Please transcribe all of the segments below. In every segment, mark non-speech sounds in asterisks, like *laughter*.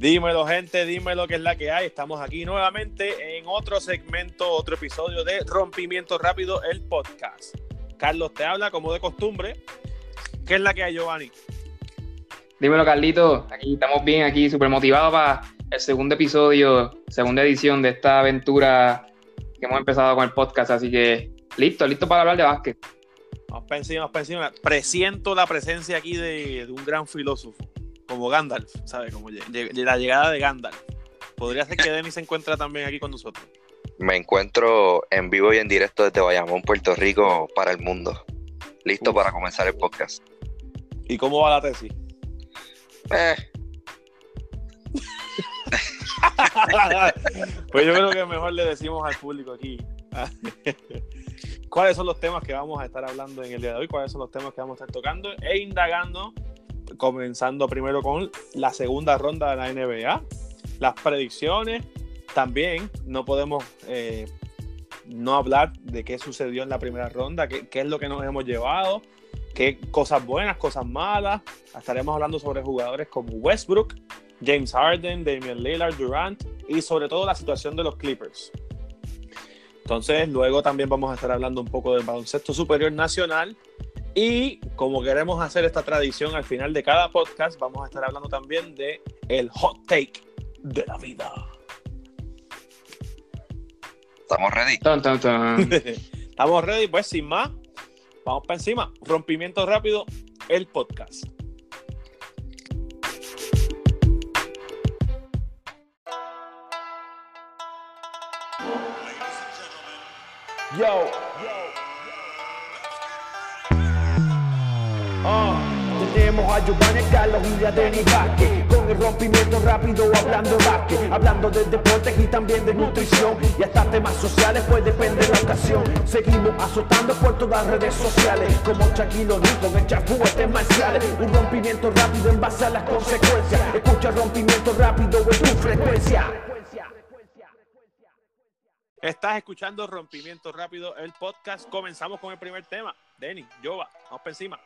Dímelo, gente, dímelo que es la que hay. Estamos aquí nuevamente en otro segmento, otro episodio de Rompimiento Rápido, el podcast. Carlos te habla como de costumbre. ¿Qué es la que hay, Giovanni? Dímelo, Carlito. Aquí estamos bien, aquí súper motivados para el segundo episodio, segunda edición de esta aventura que hemos empezado con el podcast. Así que listo, listo para hablar de básquet. Vamos para encima, vamos para encima. Presiento la presencia aquí de, de un gran filósofo como Gandalf, ¿sabes? Como la llegada de Gandalf. Podría ser que *laughs* Denis se encuentre también aquí con nosotros. Me encuentro en vivo y en directo desde Bayamón, Puerto Rico, para el mundo. Listo para comenzar el podcast. ¿Y cómo va la tesis? Eh. *laughs* pues yo creo que mejor le decimos al público aquí. *laughs* ¿Cuáles son los temas que vamos a estar hablando en el día de hoy? ¿Cuáles son los temas que vamos a estar tocando e indagando comenzando primero con la segunda ronda de la NBA, las predicciones, también no podemos eh, no hablar de qué sucedió en la primera ronda, qué, qué, es lo que nos hemos llevado, qué cosas buenas, cosas malas. Estaremos hablando sobre jugadores como Westbrook, James Harden, Damian Lillard, Durant y sobre todo la situación de los Clippers. Entonces, luego también vamos a estar hablando un poco del baloncesto superior nacional y como queremos hacer esta tradición al final de cada podcast, vamos a estar hablando también de el hot take de la vida. ¿Estamos ready? *laughs* Estamos ready, pues sin más, vamos para encima. Rompimiento rápido, el podcast. Yo, tenemos a Giovanni Carlos y a Denis Vázquez. Con el rompimiento rápido hablando de Hablando de deportes y también de nutrición. Y hasta temas sociales pues depende de la ocasión. Seguimos azotando por todas las redes sociales. Como Shaquille O'Neal con el chafú marciales Un rompimiento rápido en base a las consecuencias. Escucha rompimiento rápido en tu frecuencia. Estás escuchando Rompimiento Rápido, el podcast. Comenzamos con el primer tema. Denis, Jova, vamos para encima.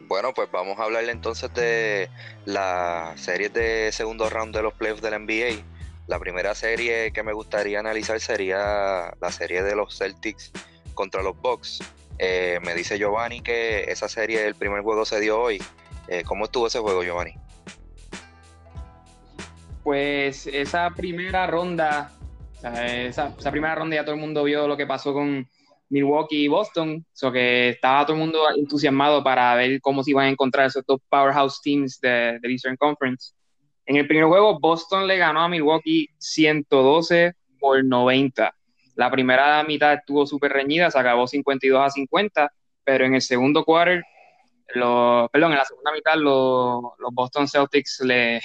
Bueno, pues vamos a hablarle entonces de la serie de segundo round de los playoffs de la NBA. La primera serie que me gustaría analizar sería la serie de los Celtics contra los Bucks. Eh, me dice Giovanni que esa serie, el primer juego se dio hoy. Eh, ¿Cómo estuvo ese juego, Giovanni? Pues esa primera ronda, esa, esa primera ronda ya todo el mundo vio lo que pasó con, Milwaukee y Boston, so que estaba todo el mundo entusiasmado para ver cómo se iban a encontrar esos dos powerhouse teams de, de Eastern Conference. En el primer juego, Boston le ganó a Milwaukee 112 por 90. La primera mitad estuvo súper reñida, se acabó 52 a 50, pero en el segundo quarter, lo, perdón, en la segunda mitad los, los Boston Celtics le,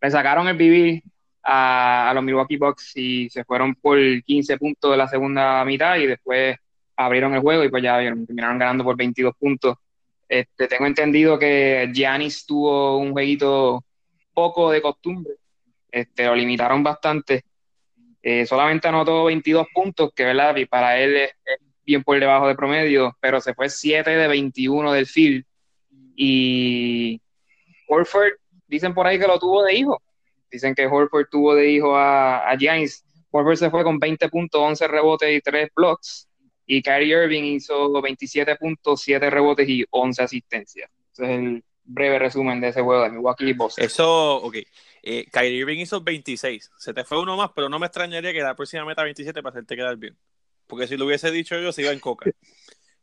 le, sacaron el vivir a, a, los Milwaukee Bucks y se fueron por 15 puntos de la segunda mitad y después abrieron el juego y pues ya terminaron ganando por 22 puntos. Este, tengo entendido que Giannis tuvo un jueguito poco de costumbre, este, lo limitaron bastante. Eh, solamente anotó 22 puntos, que ¿verdad? para él es, bien por debajo de promedio, pero se fue 7 de 21 del field. Y Horford, dicen por ahí que lo tuvo de hijo. Dicen que Horford tuvo de hijo a, a Giannis. Horford se fue con 20 puntos, 11 rebotes y 3 blocks y Kyrie Irving hizo 27 puntos, 7 rebotes y 11 asistencias. Ese es el breve resumen de ese juego de Milwaukee Boston. Eso, ok. Eh, Kyrie Irving hizo 26. Se te fue uno más, pero no me extrañaría que la próxima meta 27 para hacerte quedar bien. Porque si lo hubiese dicho yo, se iba en coca. *laughs*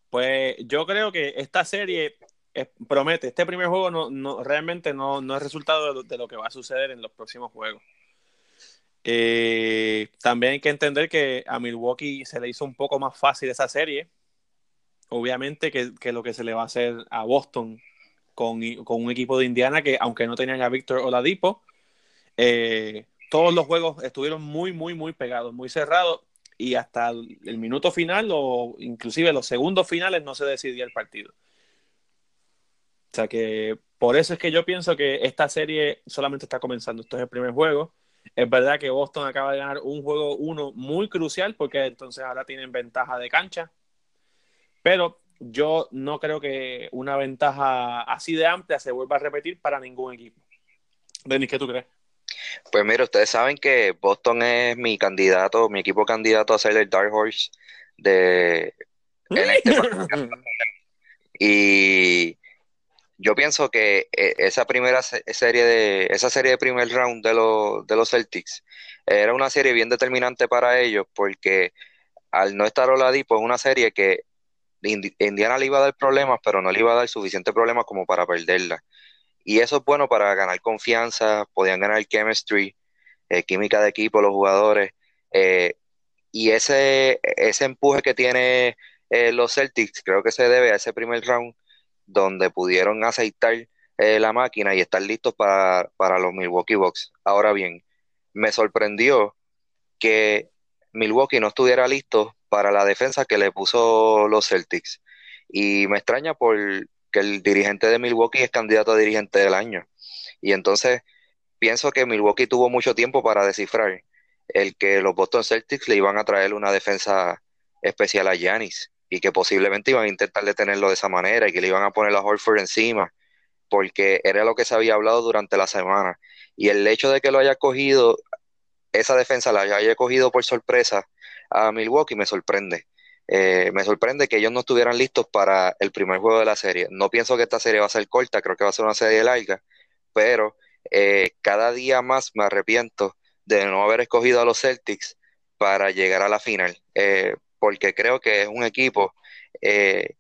Pues yo creo que esta serie promete. Este primer juego no, no realmente no, no, es resultado de lo que va a suceder en los próximos juegos. Eh, también hay que entender que a Milwaukee se le hizo un poco más fácil esa serie, obviamente, que, lo que se le va a hacer a Boston con, un equipo de Indiana que, aunque no tenían a Víctor Oladipo, eh, todos los juegos estuvieron muy, muy, muy pegados, muy cerrados, y hasta el minuto final o inclusive los segundos finales no se decidía el partido. O sea que por eso es que yo pienso que esta serie solamente está comenzando. Esto es el primer juego es verdad que Boston acaba de ganar un juego uno muy crucial porque entonces ahora tienen ventaja de cancha. Pero yo no creo que una ventaja así de amplia se vuelva a repetir para ningún equipo. Denis, ¿qué tú crees? Pues mira, ustedes saben que Boston es mi candidato, mi equipo candidato a ser el Dark Horse de en este *laughs* y yo pienso que eh, esa primera serie de esa serie de primer round de los de los Celtics era una serie bien determinante para ellos porque al no estar Oladipo es una serie que Indiana le iba a dar problemas, pero no le iba a dar suficiente problemas como para perderla. Y eso es bueno para ganar confianza, podían ganar chemistry, eh, química de equipo, los jugadores. Eh, y ese, ese empuje que tiene eh, los Celtics, creo que se debe a ese primer round donde pudieron aceitar la máquina y estar listos para, para los Milwaukee Bucks. Ahora bien, me sorprendió que Milwaukee no estuviera listo para la defensa que le puso los Celtics. Y me extraña porque el dirigente de Milwaukee es candidato a dirigente del año. Y entonces pienso que Milwaukee tuvo mucho tiempo para descifrar el que los Boston Celtics le iban a traer una defensa especial a Giannis y que posiblemente iban a intentar detenerlo de esa manera y que le iban a poner a Horford encima porque era lo que se había hablado durante la semana. Y el hecho de que lo haya cogido, esa defensa la haya cogido por sorpresa a Milwaukee me sorprende. Eh, me sorprende que ellos no estuvieran listos para el primer juego de la serie. No pienso que esta serie va a ser corta, creo que va a ser una serie larga, pero eh, cada día más me arrepiento de no haber escogido a los Celtics para llegar a la final, eh, porque creo que es un equipo que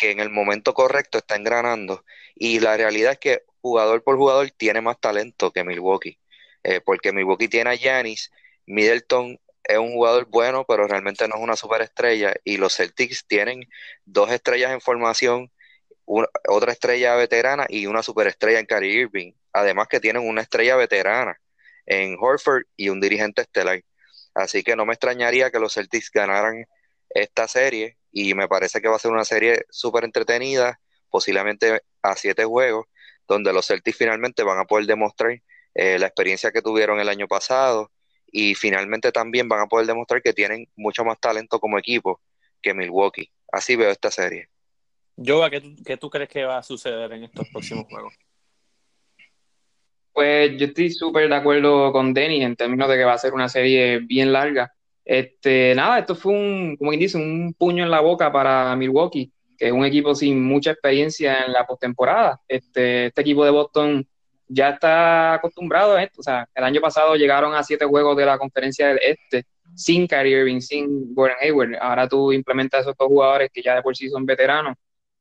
en el momento correcto está engranando y la realidad es que jugador por jugador tiene más talento que Milwaukee, porque Milwaukee tiene a Giannis, Middleton es un jugador bueno, pero realmente no es una superestrella. Y los Celtics tienen dos estrellas en formación, otra estrella veterana y una superestrella en Kyrie Irving. Además que tienen una estrella veterana en Horford y un dirigente estelar. Así que no me extrañaría que los Celtics ganaran esta serie y me parece que va a ser una serie súper entretenida, posiblemente a siete juegos, donde los Celtics finalmente van a poder demostrar eh, la experiencia que tuvieron el año pasado, y finalmente también van a poder demostrar que tienen mucho más talento como equipo que Milwaukee. Así veo esta serie. Yoga, ¿qué, ¿qué tú crees que va a suceder en estos próximos juegos? Pues yo estoy súper de acuerdo con Denny en términos de que va a ser una serie bien larga. Este, nada, esto fue un, como quien dice, un puño en la boca para Milwaukee, que es un equipo sin mucha experiencia en la postemporada. Este, este equipo de Boston ya está acostumbrado a esto. O sea, el año pasado llegaron a siete juegos de la conferencia del Este sin Kyrie Irving, sin Gordon Hayward. Ahora tú implementas esos dos jugadores que ya de por sí son veteranos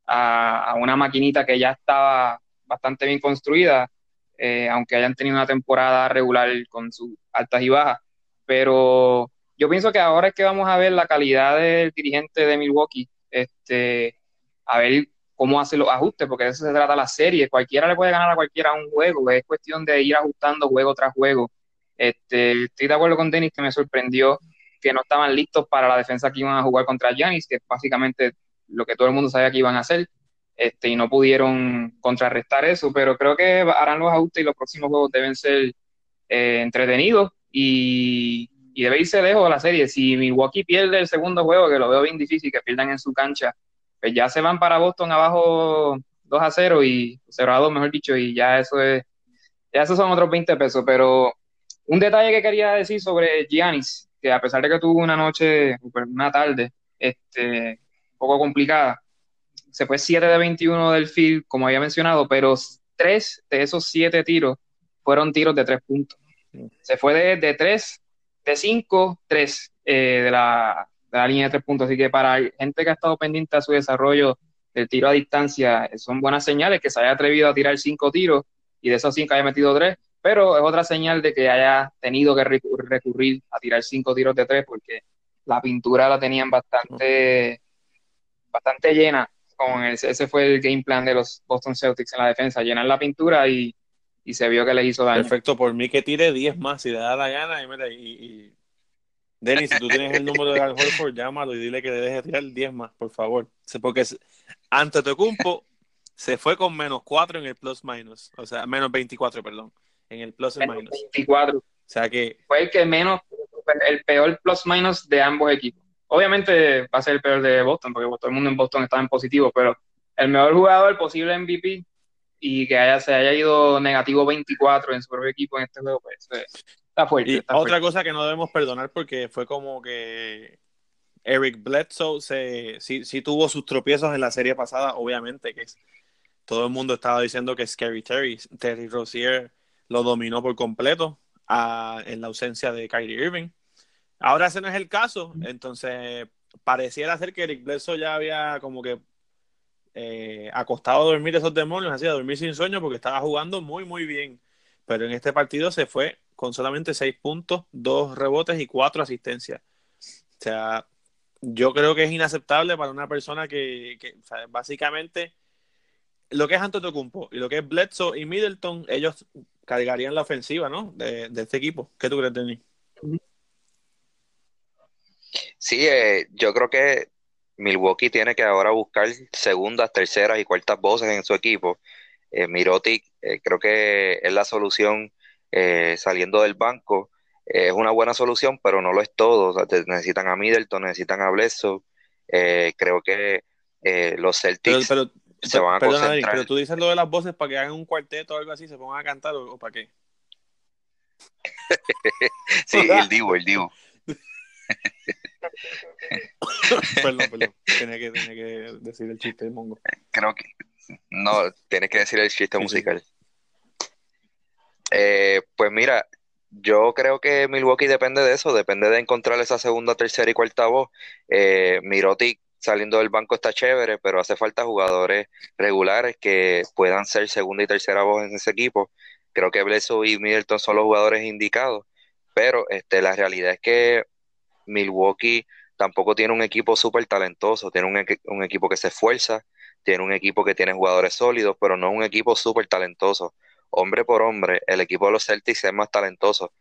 a, una maquinita que ya estaba bastante bien construida, eh, aunque hayan tenido una temporada regular con sus altas y bajas. Pero yo pienso que ahora es que vamos a ver la calidad del dirigente de Milwaukee, este, a ver cómo hace los ajustes, porque de eso se trata la serie. Cualquiera le puede ganar a cualquiera un juego, es cuestión de ir ajustando juego tras juego. Este, estoy de acuerdo con Denis que me sorprendió que no estaban listos para la defensa que iban a jugar contra Giannis, que es básicamente lo que todo el mundo sabía que iban a hacer, este, y no pudieron contrarrestar eso, pero creo que harán los ajustes y los próximos juegos deben ser eh, entretenidos y, y debe irse lejos de la serie. Si Milwaukee pierde el segundo juego, que lo veo bien difícil, que pierdan en su cancha, pues ya se van para Boston abajo 2 a 0 y 0 a 2, mejor dicho, y ya eso es, ya esos son otros 20 pesos. Pero un detalle que quería decir sobre Giannis, que a pesar de que tuvo una noche, una tarde, este, un poco complicada, se fue 7 de 21 del field, como había mencionado, pero 3 de esos 7 tiros fueron tiros de 3 puntos. Se fue de, de 3, de 5, 3 eh, de la de la línea de tres puntos. Así que para gente que ha estado pendiente a su desarrollo del tiro a distancia, son buenas señales que se haya atrevido a tirar cinco tiros y de esos cinco haya metido tres, pero es otra señal de que haya tenido que recurrir a tirar cinco tiros de tres porque la pintura la tenían bastante, bastante llena. Con ese fue el game plan de los Boston Celtics en la defensa, llenar la pintura y, se vio que le hizo daño. Perfecto, por mí que tire 10 más si le da la gana y, y Denis, si tú tienes el número de Al Horford, llámalo y dile que le deje tirar 10 más, por favor. Porque ante Tocumpo se fue con menos 4 en el plus minus. O sea, menos 24, perdón. En el plus y minus. 24. O sea que. Fue el que menos, el peor plus minus de ambos equipos. Obviamente va a ser el peor de Boston, porque todo el mundo en Boston estaba en positivo, pero el mejor jugador, posible MVP, y que haya, se haya ido negativo 24 en su propio equipo en este juego, pues está fuerte. Y otra cosa que no debemos perdonar porque fue como que Eric Bledsoe se, sí, sí, tuvo sus tropiezos en la serie pasada, obviamente, que es, todo el mundo estaba diciendo que Scary Terry, Terry Rozier lo dominó por completo en la ausencia de Kyrie Irving. Ahora ese no es el caso, entonces pareciera ser que Eric Bledsoe ya había como que eh, acostado a dormir esos demonios, así a dormir sin sueño porque estaba jugando muy muy bien, pero en este partido se fue con solamente seis puntos, dos rebotes y cuatro asistencias. O sea, yo creo que es inaceptable para una persona que, básicamente lo que es Antetokounmpo y lo que es Bledsoe y Middleton, ellos cargarían la ofensiva, ¿no? De, este equipo. ¿Qué tú crees, Denis? Sí, eh, yo creo que Milwaukee tiene que ahora buscar segundas, terceras y cuartas voces en su equipo. Eh, Mirotic eh, creo que es la solución saliendo del banco es una buena solución, pero no lo es todo. necesitan a Middleton, necesitan a Bledsoe. Eh, creo que eh, los Celtics se van a concentrar. pero tú dices lo de las voces para que hagan un cuarteto o algo así, se pongan a cantar o, para qué. *laughs* sí, el Divo, el Divo. *laughs* *laughs* perdón, perdón. Tenía que, tenía que decir el chiste de Mongo. Creo que. No, tienes que decir el chiste musical. Eh, pues mira, yo creo que Milwaukee depende de eso, depende de encontrar esa segunda, tercera y cuarta voz. Eh, Mirotic saliendo del banco está chévere, pero hace falta jugadores regulares que puedan ser segunda y tercera voz en ese equipo. Creo que Bledsoe y Middleton son los jugadores indicados, pero este, la realidad es que Milwaukee tampoco tiene un equipo súper talentoso, tiene un, un, equipo que se esfuerza, tiene un equipo que tiene jugadores sólidos, pero no un equipo súper talentoso hombre por hombre, el equipo de los Celtics es más talentoso.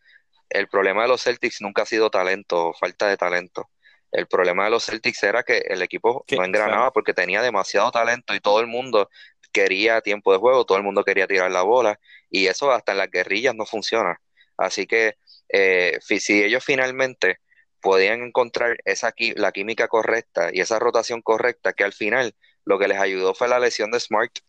El problema de los Celtics nunca ha sido talento, falta de talento. El problema de los Celtics era que el equipo no engranaba porque tenía demasiado talento y todo el mundo quería tiempo de juego, todo el mundo quería tirar la bola y eso hasta en las guerrillas no funciona. Así que eh, si ellos finalmente podían encontrar esa la química correcta y esa rotación correcta, que al final lo que les ayudó fue la lesión de Smart,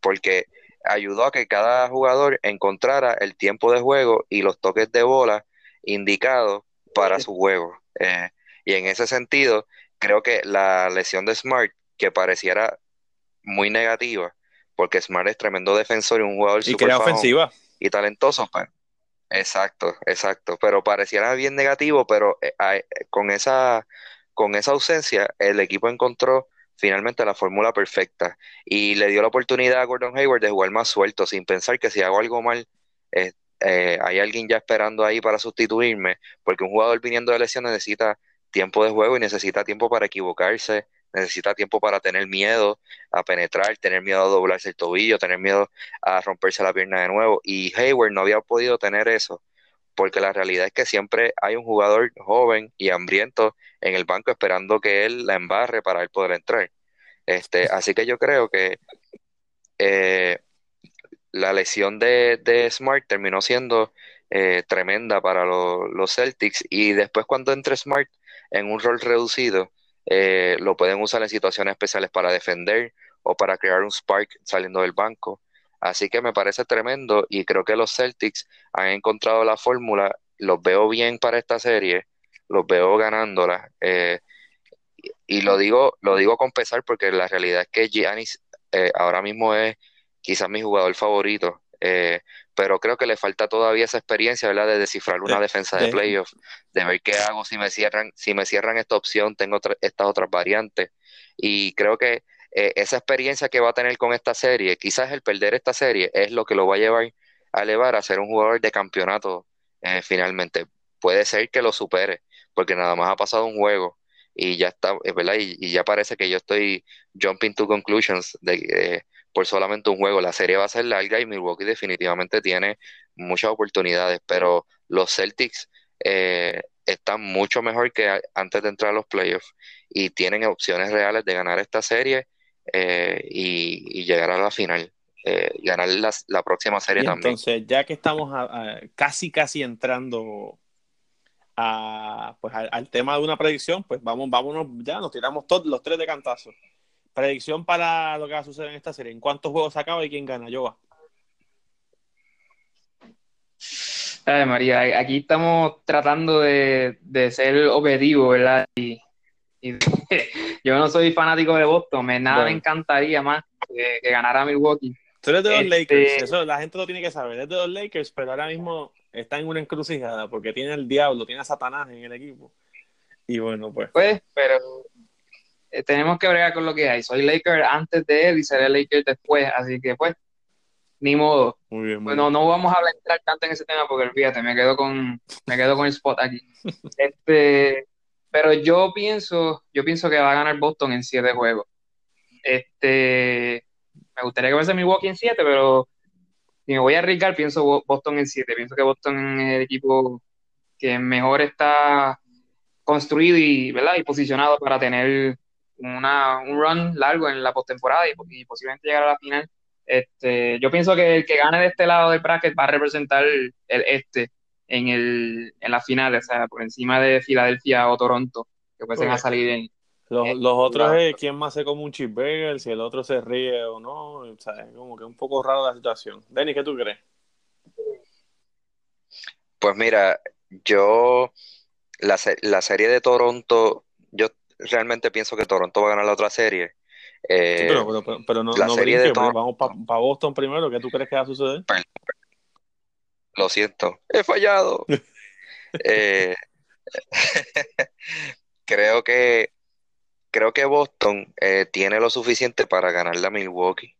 porque ayudó a que cada jugador encontrara el tiempo de juego y los toques de bola indicados para su juego. Eh, y en ese sentido, creo que la lesión de Smart, que pareciera muy negativa, porque Smart es tremendo defensor y un jugador y super ofensiva y talentoso, pues. Exacto, exacto. Pero pareciera bien negativo, pero eh, con esa con esa ausencia, el equipo encontró finalmente la fórmula perfecta y le dio la oportunidad a Gordon Hayward de jugar más suelto sin pensar que si hago algo mal eh, eh, hay alguien ya esperando ahí para sustituirme porque un jugador viniendo de lesión necesita tiempo de juego y necesita tiempo para equivocarse necesita tiempo para tener miedo a penetrar, tener miedo a doblarse el tobillo, tener miedo a romperse la pierna de nuevo y Hayward no había podido tener eso porque la realidad es que siempre hay un jugador joven y hambriento en el banco esperando que él la embarre para él poder entrar. Este, así que yo creo que eh, la lesión de, Smart terminó siendo eh, tremenda para los Celtics y después cuando entre Smart en un rol reducido, eh, lo pueden usar en situaciones especiales para defender o para crear un spark saliendo del banco. Así que me parece tremendo y creo que los Celtics han encontrado la fórmula. Los veo bien para esta serie, los veo ganándola. Eh, y, lo digo, lo digo con pesar porque la realidad es que Giannis eh, ahora mismo es quizás mi jugador favorito. Pero creo que le falta todavía esa experiencia, ¿verdad? De descifrar una defensa de playoff, de ver qué hago si me cierran, si me cierran esta opción, tengo estas otras variantes. Y creo que eh, esa experiencia que va a tener con esta serie, quizás el perder esta serie es lo que lo va a llevar a elevar a ser un jugador de campeonato eh, finalmente. Puede ser que lo supere, porque nada más ha pasado un juego y ya está, ¿verdad? Y, ya parece que yo estoy jumping to conclusions de, por solamente un juego. La serie va a ser larga y Milwaukee definitivamente tiene muchas oportunidades, pero los Celtics eh, están mucho mejor que antes de entrar a los playoffs y tienen opciones reales de ganar esta serie eh, y, llegar a la final. Eh, ganar la, próxima serie también. Entonces, ya que estamos casi, casi entrando a, pues, al, tema de una predicción, pues vamos, vámonos, ya nos tiramos todos los tres de cantazo. Predicción para lo que va a suceder en esta serie. ¿En cuántos juegos se acaba y quién gana? Yo Ay, María, aquí estamos tratando de, de ser objetivos, ¿verdad? Y, y *laughs* yo no soy fanático de Boston, me, nada Bueno. me encantaría más que, que ganara Milwaukee. Tú eres de los Este- Lakers, eso la gente lo tiene que saber. Eres de los Lakers, pero ahora mismo está en una encrucijada porque tiene el diablo, tiene a Satanás en el equipo. Y bueno, pues. Pues, pero eh, tenemos que bregar con lo que hay. Soy Laker antes de él y seré Laker después, así que pues, ni modo. Muy bien, muy Bueno, no vamos a hablar entrar tanto en ese tema porque olvídate, me quedo con, me quedo con el spot aquí. *laughs* Este, pero yo pienso, yo pienso que va a ganar Boston en siete juegos. Este, me gustaría que fuese Milwaukee en siete, pero si me voy a arriesgar, pienso Bo- Boston en siete. Pienso que Boston es el equipo que mejor está construido y, ¿verdad? y posicionado para tener una, un run largo en la postemporada y, y posiblemente llegar a la final. Este, yo pienso que el que gane de este lado del bracket va a representar el, el este en, el, en la final, o sea, por encima de Filadelfia o Toronto, que pueden Ok. salir en... Los, Eh, los otros la- es quién más se come un cheeseburger, si el otro se ríe o no. O sea, es como que un poco raro la situación. Denny, ¿qué tú crees? Pues mira, yo la, la serie de Toronto, realmente pienso que Toronto va a ganar la otra serie. Eh, Sí, pero, pero, pero, pero no, la no serie de brinques, Toronto- Vamos para Boston primero. ¿Qué tú crees que va a suceder? Lo siento, he fallado. *laughs* Eh, *laughs* creo que creo que Boston eh, tiene lo suficiente para ganarle a Milwaukee.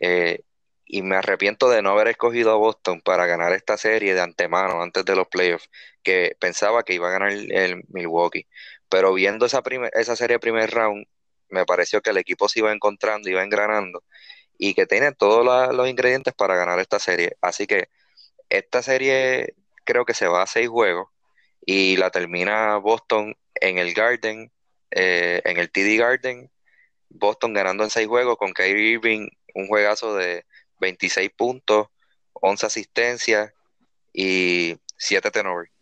Eh, y me arrepiento de no haber escogido a Boston para ganar esta serie de antemano antes de los playoffs, que pensaba que iba a ganar el Milwaukee. Pero viendo esa, esa serie primer round, me pareció que el equipo se iba encontrando, iba engranando y que tiene todos los ingredientes para ganar esta serie. Así que esta serie creo que se va a seis juegos y la termina Boston en el Garden, eh, en el TD Garden, Boston ganando en seis juegos con Kyrie Irving, un juegazo de 26 puntos, 11 asistencias y 7 turnovers.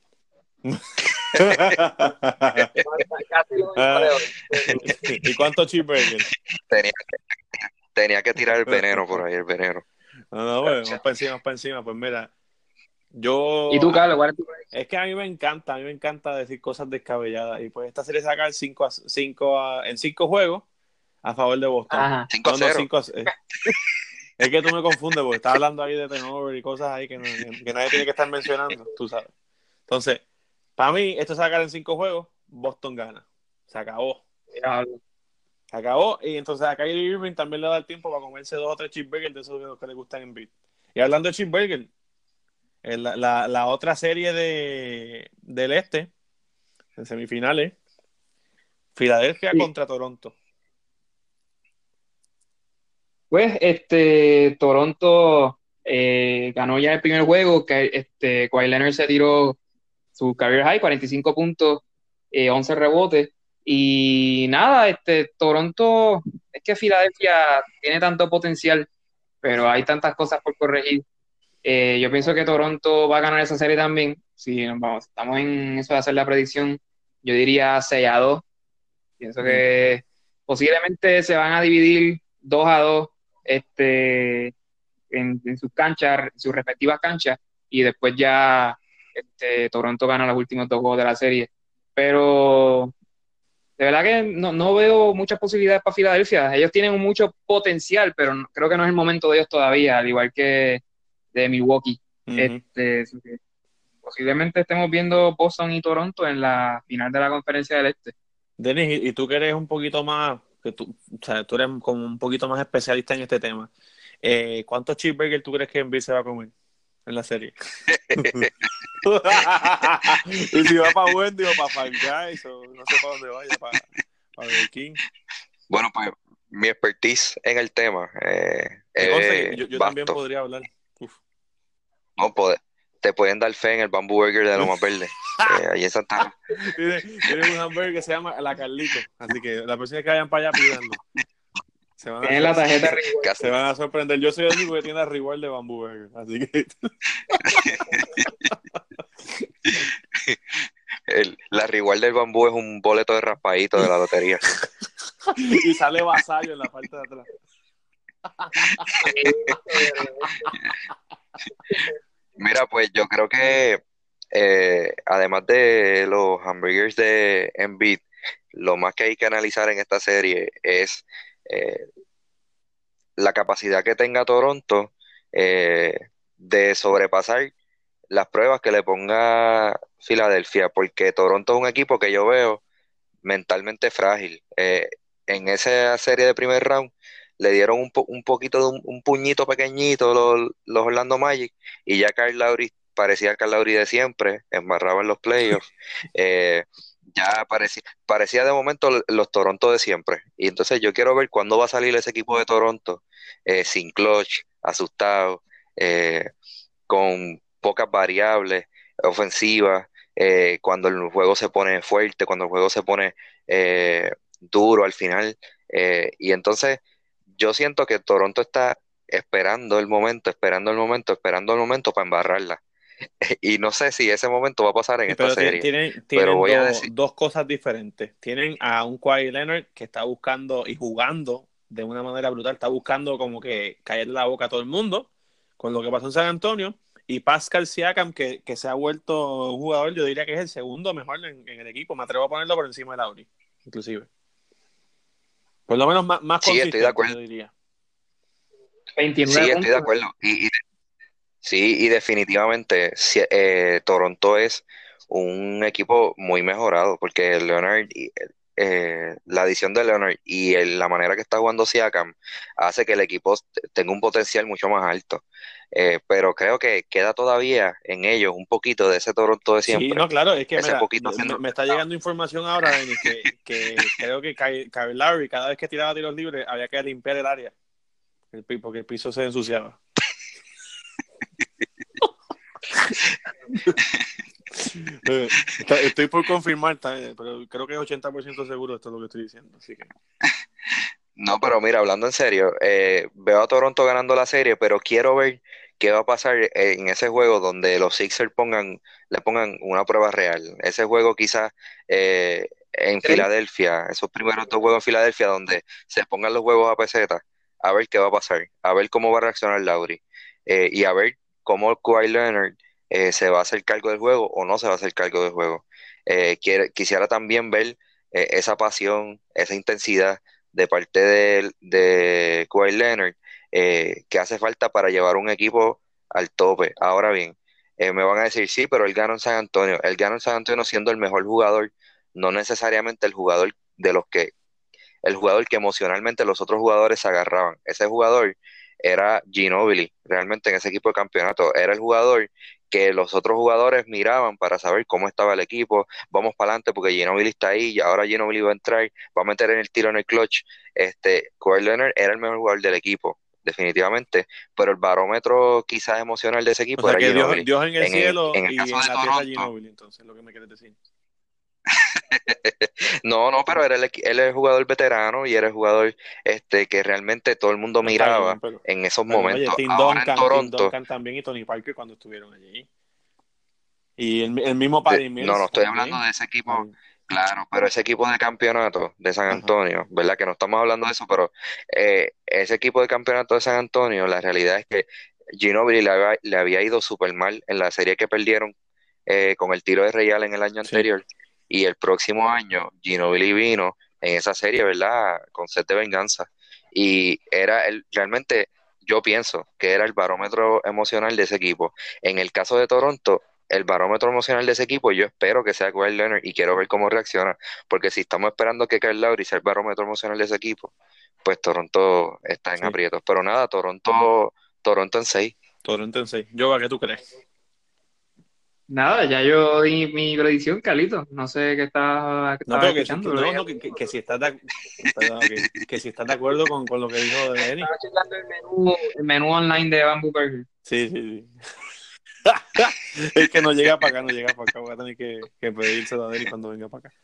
*laughs* *laughs* ¿Y cuántos cheeseburgers? Tenía, tenía que tirar el veneno por ahí, el veneno. No, no, bueno, vamos para encima, vamos para encima. Pues mira, yo. ¿Y tú, Carlos? ¿Cuál es tu Es que a mí me encanta, a mí me encanta decir cosas descabelladas. Y pues esta serie saca el cinco a, cinco a- en cinco juegos a favor de Boston. Ajá. 5 No, no, 0. cinco a- eh. Es que tú me confundes porque estás hablando ahí de turnover y cosas ahí que, no- que nadie tiene que estar mencionando, tú sabes. Entonces, para mí, esto sacar en cinco juegos, Boston gana. Se acabó. Se acabó. Y entonces a Kyrie Irving también le da el tiempo para comerse dos o tres cheeseburgers de esos que le gustan en beat. Y hablando de cheeseburger, en la, la, la otra serie de, del este, en semifinales, Filadelfia Sí. contra Toronto. Pues este Toronto eh, ganó ya el primer juego, que este Kawhi Leonard se tiró su career high, 45 puntos, eh, 11 rebotes. Y nada, este Toronto, es que Filadelfia tiene tanto potencial, pero hay tantas cosas por corregir. Eh, yo pienso que Toronto va a ganar esa serie también. Si vamos, estamos en eso de hacer la predicción, yo diría 6 a 2. Pienso que posiblemente se van a dividir 2 a 2 este, en, en sus canchas, sus respectivas canchas, y después ya este, Toronto gana los últimos dos juegos de la serie. Pero de verdad que no, no veo muchas posibilidades para Filadelfia. Ellos tienen mucho potencial, pero creo que no es el momento de ellos todavía, al igual que de Milwaukee. Ujú. Este, así que posiblemente estemos viendo Boston y Toronto en la final de la conferencia del Este. Denis, y tú que eres un poquito más, que tú, o sea, tú eres como un poquito más especialista en este tema. Eh, ¿Cuántos cheeseburgers tú crees que Embiid se va a comer en la serie? *laughs* y si va para Wendy o para Five Guys o no sé para dónde vaya, para, para Burger King. Bueno, pues mi expertise en el tema eh, yo yo también podría hablar. Uf. No, pode- te pueden dar fe en el Bamboo Burger de Loma Verde. *laughs* eh, ahí en Santa Tiene, un hamburger que se llama La Carlito. Así que las personas que vayan para allá pídanlo. Se van, Tienen la a, tarjeta *laughs* se van a sorprender. Yo soy el único que tiene reward de Bamboo Burger. Así que *laughs* el- la reward del bambú es un boleto de raspadito de la lotería. *laughs* y sale vasallo en la parte de atrás. Mira, pues yo creo que eh, además de los hamburgers de Embiid, lo más que hay que analizar en esta serie es eh, la capacidad que tenga Toronto eh, de sobrepasar las pruebas que le ponga Filadelfia, porque Toronto es un equipo que yo veo mentalmente frágil. en esa serie de primer round le dieron un, un poquito de un, puñito pequeñito los, los, Orlando Magic y ya Carl Lowry parecía Carl Lowry de siempre, embarraba en los playoffs. *laughs* Eh, ya parecía, parecía de momento los Toronto de siempre. Y entonces yo quiero ver cuándo va a salir ese equipo de Toronto eh, sin clutch, asustado, eh, con pocas variables ofensivas, cuando el juego se pone fuerte, cuando el juego se pone duro al final. y entonces yo siento que Toronto está esperando el momento, esperando el momento, esperando el momento para embarrarla. *laughs* y no sé si ese momento va a pasar en esta serie. Tienen, pero voy a decir... dos cosas diferentes. Tienen a un Kawhi Leonard que está buscando y jugando de una manera brutal, está buscando como que caerle la boca a todo el mundo con lo que pasó en San Antonio. Y Pascal Siakam, que, que se ha vuelto un jugador, yo diría que es el segundo mejor en, el equipo. Me atrevo a ponerlo por encima de Lauri, inclusive. Por lo menos más, más sí, estoy de acuerdo. diría. sí, estoy de acuerdo. Y, sí, y definitivamente eh, Toronto es un equipo muy mejorado porque Leonard, eh, la adición de Leonard y la manera que está jugando Siakam hace que el equipo tenga un potencial mucho más alto. Eh, pero creo que queda todavía en ellos un poquito de ese Toronto de siempre. Sí, no, claro, es que me, está llegando información ahora, Denis, que, creo que Kyle Larry cada vez que tiraba tiros libres había que limpiar el área, porque el piso se ensuciaba. Eh, estoy por confirmar, pero creo que es 80% seguro esto es lo que estoy diciendo, así que... No, pero mira, hablando en serio, eh, veo a Toronto ganando la serie, pero quiero ver qué va a pasar en ese juego donde los Sixers pongan, le pongan una prueba real. Ese juego quizás eh, en Filadelfia, esos primeros dos juegos en Filadelfia donde se pongan los juegos a peseta, a ver qué va a pasar, a ver cómo va a reaccionar Lauri eh, y a ver cómo Kawhi Leonard se va a hacer cargo del juego o no se va a hacer cargo del juego. quisiera también ver esa pasión, esa intensidad de parte de, de Kawhi Leonard eh, que hace falta para llevar un equipo al tope. Ahora bien, eh, me van a decir, sí, pero él ganó en San Antonio. Él ganó en San Antonio siendo el mejor jugador, no necesariamente el jugador de los que, el jugador que emocionalmente los otros jugadores agarraban. Ese jugador era Ginobili, realmente en ese equipo de campeonato. Era el jugador que los otros jugadores miraban para saber cómo estaba el equipo, vamos para adelante porque Ginobili está ahí, y ahora Ginobili va a entrar, va a meter en el tiro en el clutch. Este, Kawhi Leonard era el mejor jugador del equipo, definitivamente, pero el barómetro quizás emocional de ese equipo era Ginobili. Dios, en el cielo y en la tierra Ginobili, entonces, lo que me quieres decir. No, no, pero era el, él es el jugador veterano y era el jugador este, que realmente todo el mundo miraba en esos momentos. Tim Ahora Duncan, en Toronto, Tim Duncan también y Tony Parker cuando estuvieron allí. Y el, el mismo Paddy No, no estoy hablando de ese equipo. Claro, pero ese equipo de campeonato de San Antonio, ¿verdad? Que no estamos hablando de eso, pero eh, ese equipo de campeonato de San Antonio, la realidad es que Ginobili le había, le había ido súper mal en la serie que perdieron eh, con el tiro de Real en el año anterior. Y el próximo año, Ginobili vino en esa serie, ¿verdad? Con set de venganza. Y era el, realmente, yo pienso que era el barómetro emocional de ese equipo. En el caso de Toronto, el barómetro emocional de ese equipo, yo espero que sea Kyle Leonard y quiero ver cómo reacciona. Porque si estamos esperando que Kyle Lowry sea el barómetro emocional de ese equipo, pues Toronto está en aprietos. Pero nada, Toronto, Toronto en 6. Toronto en 6. Yo, ¿qué tú crees? Nada, ya yo di mi predicción, Calito. No sé qué está no, que, escuchando. No, no, que, si estás de, que, si estás de acuerdo con, con lo que dijo Denny. Estaba checando el menú, el menú online de Bamboo Burger. Sí, sí, sí. *laughs* es que no llega para acá, no llega para acá. Voy a tener que, que pedírselo a Denny cuando venga para acá.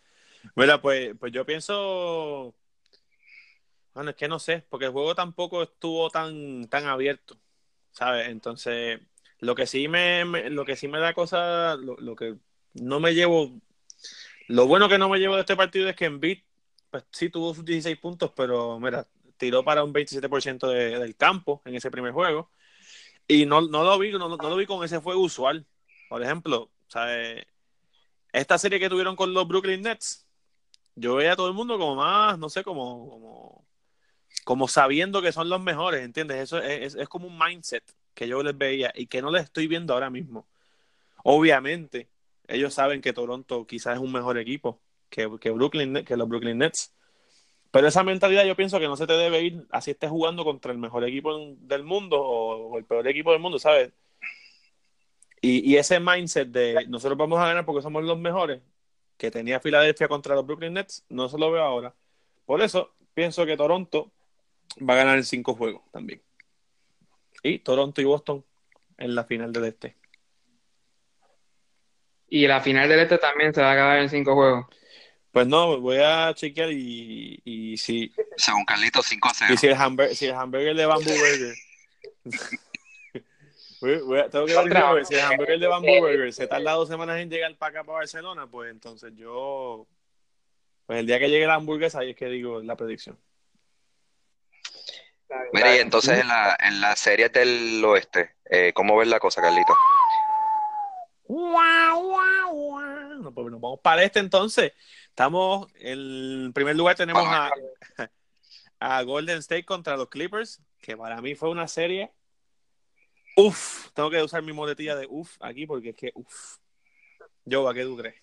Mira, pues, pues yo pienso... Bueno, es que no sé, porque el juego tampoco estuvo tan, tan abierto, ¿sabes? Entonces lo que sí me, lo que sí me da cosa, lo, que no me llevo, lo bueno que no me llevo de este partido es que Embiid pues sí tuvo sus 16 puntos, pero mira, tiró para un 27% de, del campo en ese primer juego. Y no, no lo vi, no, no, lo vi con ese fuego usual. Por ejemplo, ¿sabes? esta serie que tuvieron con los Brooklyn Nets, yo veía a todo el mundo como más, no sé, como, como, como sabiendo que son los mejores, ¿entiendes? Eso es, es, como un mindset que yo les veía y que no les estoy viendo ahora mismo. Obviamente, ellos saben que Toronto quizás es un mejor equipo que, que, Brooklyn, que los Brooklyn Nets. Pero esa mentalidad yo pienso que no se te debe ir así estés jugando contra el mejor equipo del mundo o, el peor equipo del mundo, ¿sabes? Y, y, ese mindset de nosotros vamos a ganar porque somos los mejores que tenía Filadelfia contra los Brooklyn Nets, no se lo veo ahora. Por eso pienso que Toronto va a ganar en cinco juegos también. Y Toronto y Boston en la final del este. Y la final del este también se va a acabar en cinco juegos. Pues no, voy a chequear y, y si. Según Carlito, 5 a 0. Y si el, hamburger, si el hamburger de Bamboo Burger. *laughs* voy, a, tengo que ver si el hamburger de Bamboo Burger se tarda dos semanas en llegar para acá, para Barcelona, pues entonces yo. Pues el día que llegue la hamburguesa, ahí es que digo la predicción. Mira, y entonces en la, en la serie del oeste, eh, ¿cómo ves la cosa, Carlito? No, pues nos vamos para este entonces. Estamos en primer lugar tenemos a, *laughs* a, Golden State contra los Clippers, que para mí fue una serie. Uf, tengo que usar mi moletilla de uf aquí porque es que uf. Yo, ¿a qué tú crees?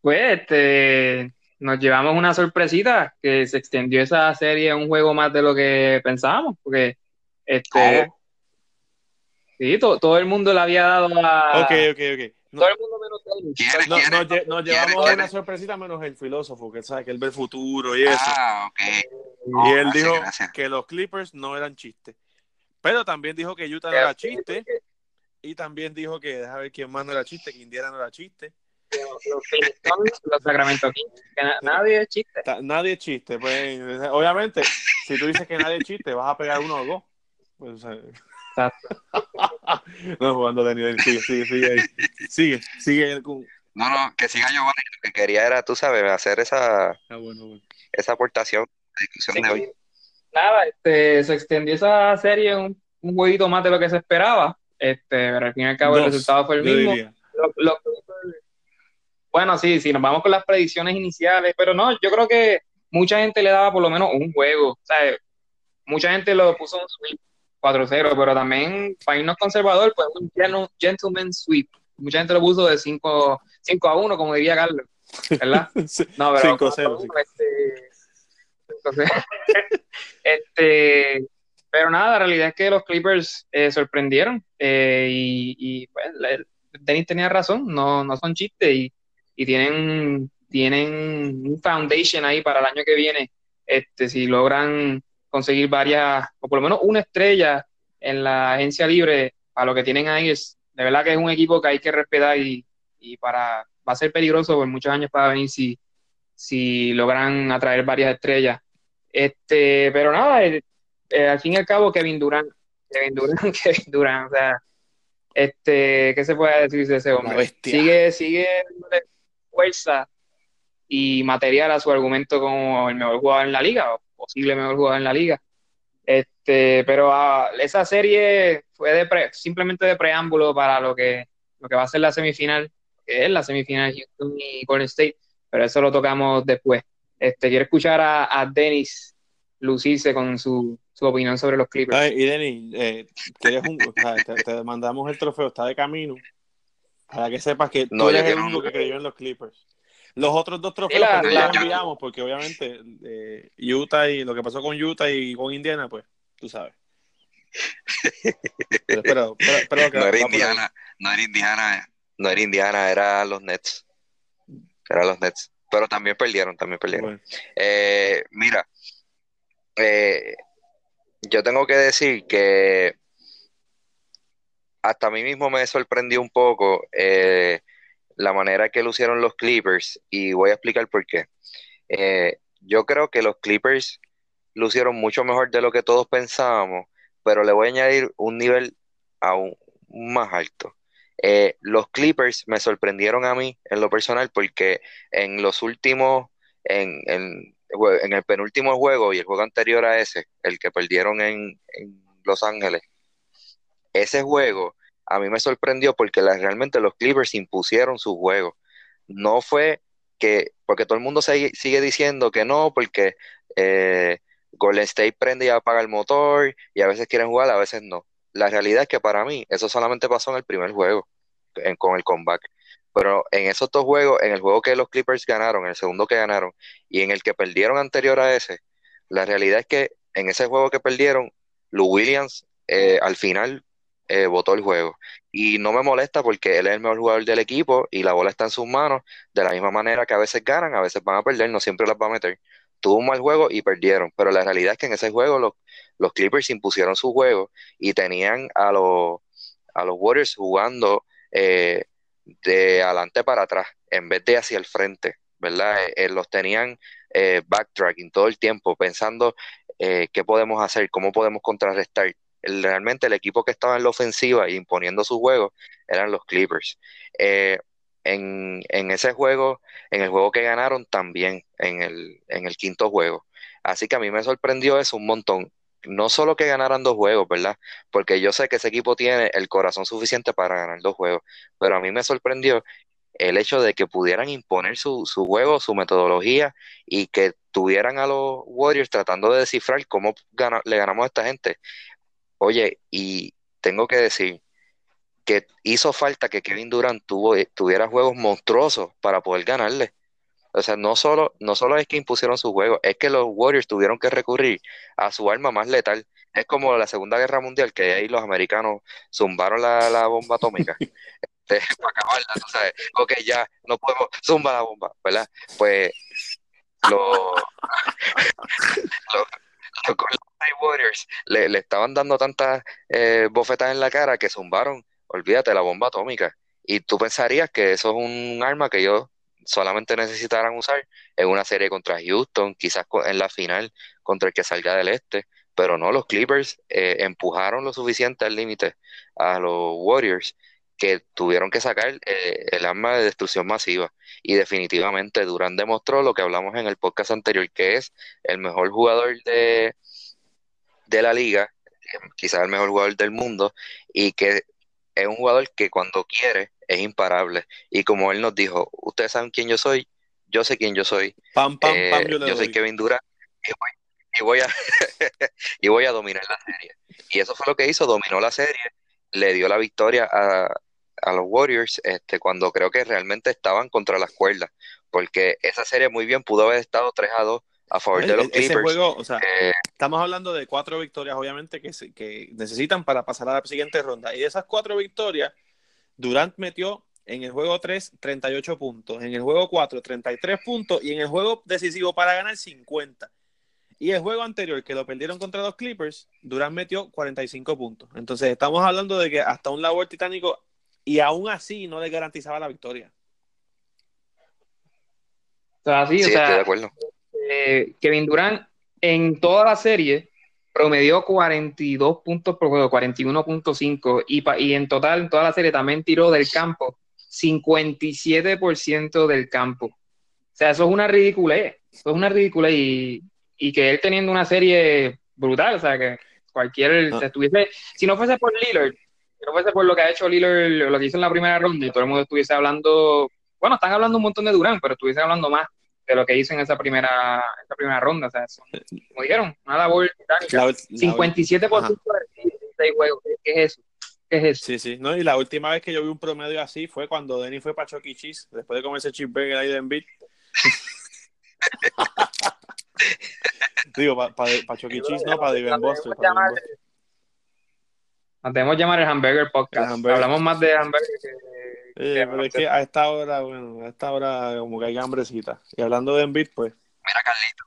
Pues este, nos llevamos una sorpresita que se extendió esa serie a un juego más de lo que pensábamos, porque este, sí, todo el mundo le había dado a. Ok, ok, ok. Todo el mundo menos no, nos, llevamos a una sorpresita menos el filósofo, que sabe que él ve el futuro y eso. Ah, ok. y él dijo que los Clippers no eran chistes. Pero también dijo que Utah no era chiste. Y también dijo que, déjame ver quién más no era chiste, que Indiana no era chiste. Los, los Sacramento Kings, que nadie es chiste. nadie es chiste. Pues, obviamente, si tú dices que nadie es chiste, vas a pegar uno o dos. Pues, o sea, *laughs* no, jugando sigue, sigue, sigue ahí. Sigue, sigue. No, no, que siga Giovanni. Lo que quería era, tú sabes, hacer esa, ah, esa aportación discusión de hoy. Nada, este, se extendió esa serie un, un jueguito más de lo que se esperaba. Este, pero al fin y al cabo el resultado fue el mismo. Bueno, sí, sí, nos vamos con las predicciones iniciales, pero no, yo creo que mucha gente le daba por lo menos un juego. O sea, mucha gente lo puso en sweep 4-0, pero también para irnos conservador, pues un gentleman sweep. Mucha gente lo puso de 5, 5 a 1, como diría Carlos, ¿verdad? *laughs* No, pero 5-0. Este, *laughs* este, pero nada, la realidad es que los Clippers eh, sorprendieron eh, y, y pues, Denis tenía razón, no, no son chistes y, y, tienen, tienen un foundation ahí para el año que viene. Este, si logran conseguir varias, o por lo menos una estrella en la agencia libre, a lo que tienen ahí es, de verdad que es un equipo que hay que respetar y, para, va a ser peligroso por muchos años para venir si, si logran atraer varias estrellas. Este, pero nada, eh, eh, al fin y al cabo, Kevin Durant, Kevin Durant, *laughs* Kevin Durant, o sea, este, ¿qué se puede decir de ese hombre? Sigue, sigue fuerza y material a su argumento como el mejor jugador en la liga posible mejor jugador en la liga. Este, pero ah, esa serie fue de simplemente de preámbulo para lo que, lo que va a ser la semifinal, que es la semifinal Houston y Golden State, pero eso lo tocamos después. Este, quiero escuchar a, a Dennis lucirse con su, su, opinión sobre los Clippers. y Dennis, eh, un, te, mandamos el trofeo, está de camino, para que sepas que no, tú eres el único que creyó en los Clippers. Los otros dos trofeos pues, los enviamos porque obviamente eh, Utah y lo que pasó con Utah y con Indiana, pues tú sabes. *laughs* Pero, no era Indiana, no era Indiana, no era Indiana, era los Nets. Era los Nets. Pero también perdieron, también perdieron. Eh, mira, eh, yo tengo que decir que hasta a mí mismo me sorprendió un poco eh, la manera que lucieron los Clippers y voy a explicar por qué. Eh, yo creo que los Clippers lucieron mucho mejor de lo que todos pensábamos, pero le voy a añadir un nivel aún más alto. Eh, los Clippers me sorprendieron a mí en lo personal porque en los últimos en, en, en, el penúltimo juego y el juego anterior a ese, el que perdieron en, en Los Ángeles, ese juego a mí me sorprendió porque realmente los Clippers impusieron su juego. No fue que, porque todo el mundo sigue, diciendo que no, porque eh, Golden State prende y apaga el motor y a veces quieren jugar, a veces no. La realidad es que para mí eso solamente pasó en el primer juego, con el comeback. Pero en esos dos juegos, en el juego que los Clippers ganaron, en el segundo que ganaron y en el que perdieron anterior a ese, la realidad es que en ese juego que perdieron, Lou Williams eh, al final eh, votó el juego. Y no me molesta porque él es el mejor jugador del equipo y la bola está en sus manos, de la misma manera que a veces ganan, a veces van a perder, no siempre las va a meter. Tuvo un mal juego y perdieron, pero la realidad es que en ese juego los, Clippers impusieron su juego y tenían a los, a los Warriors jugando eh, de adelante para atrás en vez de hacia el frente, ¿verdad? Eh, los tenían backtracking todo el tiempo, pensando qué podemos hacer, cómo podemos contrarrestar realmente el equipo que estaba en la ofensiva e imponiendo su juego eran los Clippers. Eh, en, ese juego, en el juego que ganaron también, en el, en el quinto juego. Así que a mí me sorprendió eso un montón. No solo que ganaran dos juegos, ¿verdad? Porque yo sé que ese equipo tiene el corazón suficiente para ganar dos juegos, pero a mí me sorprendió el hecho de que pudieran imponer su, su juego, su metodología y que tuvieran a los Warriors tratando de descifrar cómo le ganamos a esta gente. Oye, y tengo que decir que hizo falta que Kevin Durant tuvo, eh, tuviera juegos monstruosos para poder ganarle. O sea, no solo, no solo es que impusieron su juego, es que los Warriors tuvieron que recurrir a su arma más letal. Es como la Segunda Guerra Mundial, que ahí los americanos zumbaron la, bomba atómica *laughs* este, *laughs* para acabarla, tú sabes. Ok, ya, no podemos, zumba la bomba, ¿verdad? Pues lo, *laughs* los *laughs* Warriors. Le, estaban dando tantas eh, en la cara que zumbaron, olvídate, la bomba atómica. Y tú pensarías que eso es un arma que ellos solamente necesitaran usar en una serie contra Houston, quizás en la final contra el que salga del este, pero no, los Clippers eh, empujaron lo suficiente al límite a los Warriors que tuvieron que sacar eh, el arma de destrucción masiva. Y definitivamente Durán demostró lo que hablamos en el podcast anterior, que es el mejor jugador de, de la liga, eh, quizás el mejor jugador del mundo, y que es un jugador que cuando quiere es imparable. Y como él nos dijo, ustedes saben quién yo soy, yo sé quién yo soy. Pam, pam, pam, yo, eh, soy Kevin Durant y voy, a, *laughs* y voy a dominar la serie. Y eso fue lo que hizo, dominó la serie, le dio la victoria a, a los Warriors este, cuando creo que realmente estaban contra las cuerdas, porque esa serie muy bien pudo haber estado 3 a 2 a favor de los Clippers. juego, o sea, eh, estamos hablando de cuatro victorias, obviamente, que, que necesitan para pasar a la siguiente ronda. Y de esas cuatro victorias, Durant metió en el juego 3 38 puntos, en el juego 4 33 puntos y en el juego decisivo para ganar 50. Y el juego anterior, que lo perdieron contra los Clippers, Durant metió 45 puntos. Entonces, estamos hablando de que hasta un labor titánico y aún así no le garantizaba la victoria. O sea, sí, o sea, de acuerdo. Eh, Kevin Durant en toda la serie promedió 42 puntos por juego, 41.5 y, y en total en toda la serie también tiró del campo 57% del campo. O sea, eso es una ridiculez, eso es una ridiculez y, y que él teniendo una serie brutal, o sea, que cualquier, ah. estuviese, si no fuese por Lillard, no fuese por lo que ha hecho Lillard, lo que hizo en la primera ronda y todo el mundo estuviese hablando, bueno, están hablando un montón de Durán, pero estuviese hablando más de lo que hizo en esa primera, esa primera ronda. O sea, como dijeron, una labor británica. 57% de 6 juegos. ¿Qué es eso? ¿Qué es eso? Sí, sí. No, y la última vez que yo vi un promedio así fue cuando Denny fue para Chucky Cheese, después de comerse cheeseburger ahí de Embiid. *laughs* Digo, para pa, pa Chucky Cheese, no, para David Buster. Debemos llamar el Hamburger Podcast. Hablamos más de hamburger que. pero es que a esta hora, bueno, a esta hora como que hay hambrecita. Y hablando de Embiid, pues. Mira, Carlitos.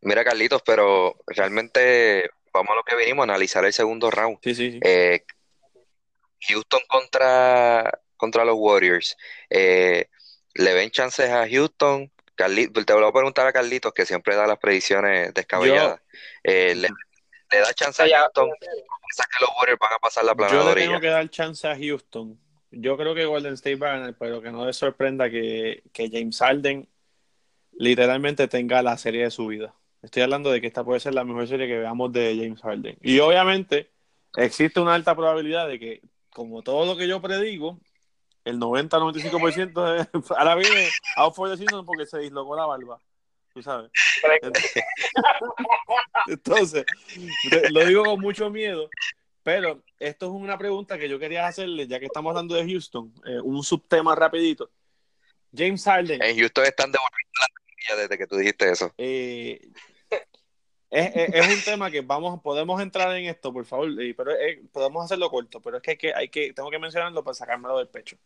Mira, Carlitos, pero realmente vamos a lo que venimos, a analizar el segundo round. Sí, sí, sí. Eh, Houston contra, contra los Warriors. Eh, ¿Le ven chances a Houston? Carlitos, te voy a preguntar a Carlitos, que siempre da las predicciones descabelladas. Eh, ¿le, ¿le, da chance a Houston? que los Warriors van a pasar la planadoría. Yo le tengo que dar chance a Houston. Yo creo que Golden State va a ganar, pero que no les sorprenda que, James Harden literalmente tenga la serie de su vida. Estoy hablando de que esta puede ser la mejor serie que veamos de James Harden. Y obviamente existe una alta probabilidad de que, como todo lo que yo predigo, el 90-95% de, *laughs* ahora viene out for the season porque se dislocó la barba. Tú sabes. Entonces, *laughs* lo digo con mucho miedo, pero esto es una pregunta que yo quería hacerle, ya que estamos hablando de Houston, eh, un subtema rapidito. James Harden. En Houston están devolviendo la desde que tú dijiste eso. Eh, es, un tema que vamos, podemos entrar en esto, por favor, pero podemos hacerlo corto, pero es que, hay que, hay que tengo que mencionarlo para sacármelo del pecho.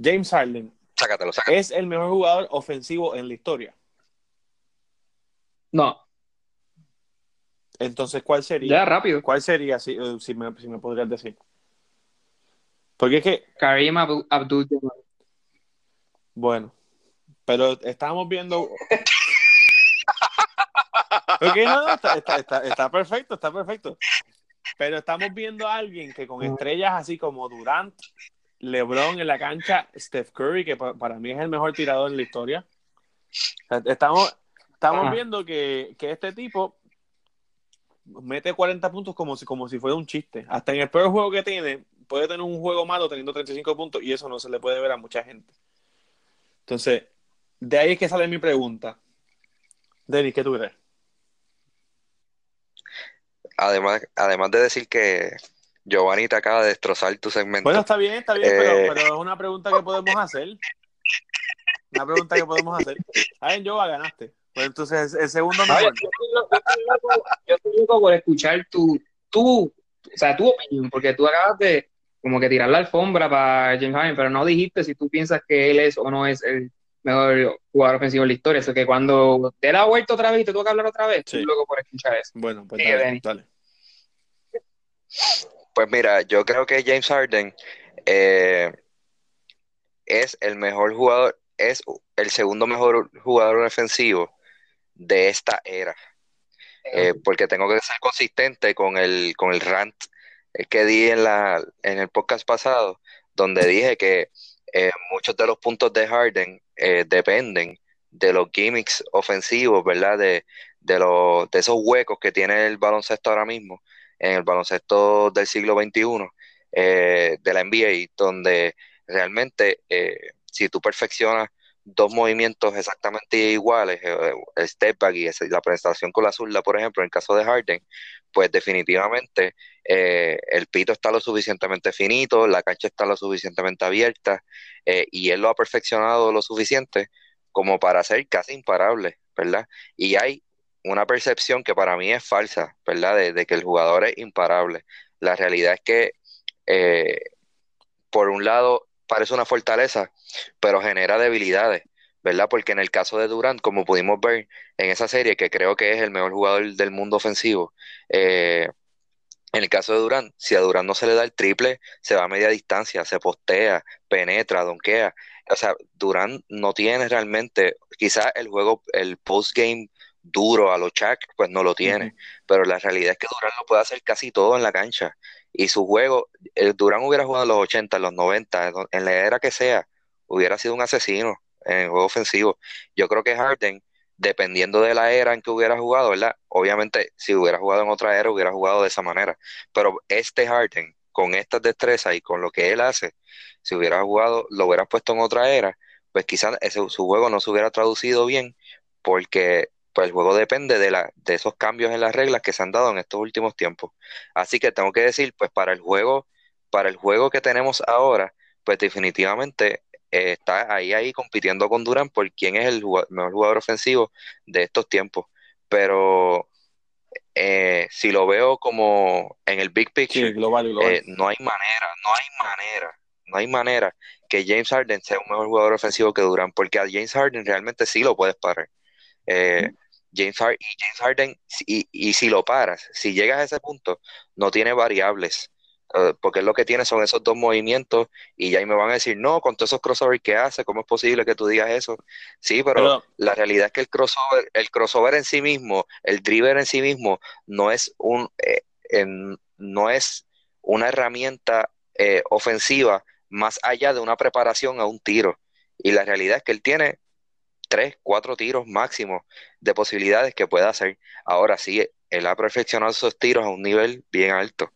James Harden sácatelo, sácatelo. es el mejor jugador ofensivo en la historia. No. Entonces, ¿cuál sería? Ya, rápido. ¿Cuál sería, si, eh, si, me, si me podrías decir? Porque es que... Karim Abdul Bueno, pero estábamos viendo... ok, no, está, está, está, perfecto, está perfecto. Pero estamos viendo a alguien que con estrellas así como Durant, LeBron en la cancha, Steph Curry, que para mí es el mejor tirador en la historia. Estamos, estamos viendo que, que, este tipo mete 40 puntos como si, como si fuera un chiste. Hasta en el peor juego que tiene, puede tener un juego malo teniendo 35 puntos y eso no se le puede ver a mucha gente. Entonces, de ahí es que sale mi pregunta. Denis, ¿qué tú crees? Además, además de decir que Giovanni te acaba de destrozar tu segmento. Bueno, está bien, está bien, pero, eh, pero, es una pregunta que podemos hacer. Una pregunta que podemos hacer. ¿Saben, Giova, ganaste? Pues entonces, el segundo mejor. yo, estoy loco, por escuchar tu, tu, o sea, tu opinión, porque tú acabas de como que tirar la alfombra para James Harden, pero no dijiste si tú piensas que él es o no es el mejor jugador ofensivo en la historia. Eso que cuando te la vuelta otra vez y te toca hablar otra vez, estoy loco por escuchar eso. Bueno, pues dale, dale. Pues mira, yo creo que James Harden eh, es el mejor jugador, es el segundo mejor jugador ofensivo de esta era. Eh, porque tengo que ser consistente con el, con el rant que di en, la, en el podcast pasado, donde dije que eh, muchos de los puntos de Harden eh, dependen de los gimmicks ofensivos, ¿verdad? De, de, los, de esos huecos que tiene el baloncesto ahora mismo, en el baloncesto del siglo XXI, de la NBA, donde realmente si tú perfeccionas dos movimientos exactamente iguales, eh, el step back y la presentación con la zurda, por ejemplo, en el caso de Harden, pues definitivamente eh, el pito está lo suficientemente finito, la cancha está lo suficientemente abierta eh, y él lo ha perfeccionado lo suficiente como para ser casi imparable, ¿verdad? Y hay una percepción que para mí es falsa, ¿verdad? De que el jugador es imparable. La realidad es que, por un lado, parece una fortaleza, pero genera debilidades, ¿verdad? Porque en el caso de Durant, como pudimos ver en esa serie, que creo que es el mejor jugador del mundo ofensivo, eh, en el caso de Durant, si a Durant no se le da el triple, se va a media distancia, se postea, penetra, donkea. O sea, Durant no tiene realmente, quizás el juego, el post-game duro a los Chuck, pues no lo tiene. Pero la realidad es que Durant lo puede hacer casi todo en la cancha y su juego, el Durán hubiera jugado en los 80, en los 90, en la era que sea, hubiera sido un asesino en el juego ofensivo. Yo creo que Harden, dependiendo de la era en que hubiera jugado, ¿verdad? Obviamente, si hubiera jugado en otra era, hubiera jugado de esa manera. Pero este Harden, con estas destrezas y con lo que él hace, si hubiera jugado, lo hubiera puesto en otra era, pues quizás su juego no se hubiera traducido bien, porque pues el juego depende de, la, de esos cambios en las reglas que se han dado en estos últimos tiempos. Así que tengo que decir, pues para el juego, para el juego que tenemos ahora, pues definitivamente eh, está ahí ahí compitiendo con Durán por quién es el mejor jugador ofensivo de estos tiempos. Pero eh, si lo veo como en el big picture, eh, no hay manera, no hay manera, no hay manera que James Harden sea un mejor jugador ofensivo que Durán, porque a James Harden realmente sí lo puedes parar. Eh, James, Harden, y James Harden, y, y, si lo paras, si llegas a ese punto, no tiene variables, eh, porque lo que tiene son esos dos movimientos, y ya ahí me van a decir, no, con todos esos crossovers que hace, ¿cómo es posible que tú digas eso? Sí, pero, la realidad es que el crossover, el crossover en sí mismo, el driver en sí mismo, no es un, eh, no es una herramienta eh, ofensiva más allá de una preparación a un tiro. Y la realidad es que él tiene tres, cuatro tiros máximo de posibilidades que pueda hacer. Ahora sí, él ha perfeccionado esos tiros a un nivel bien alto.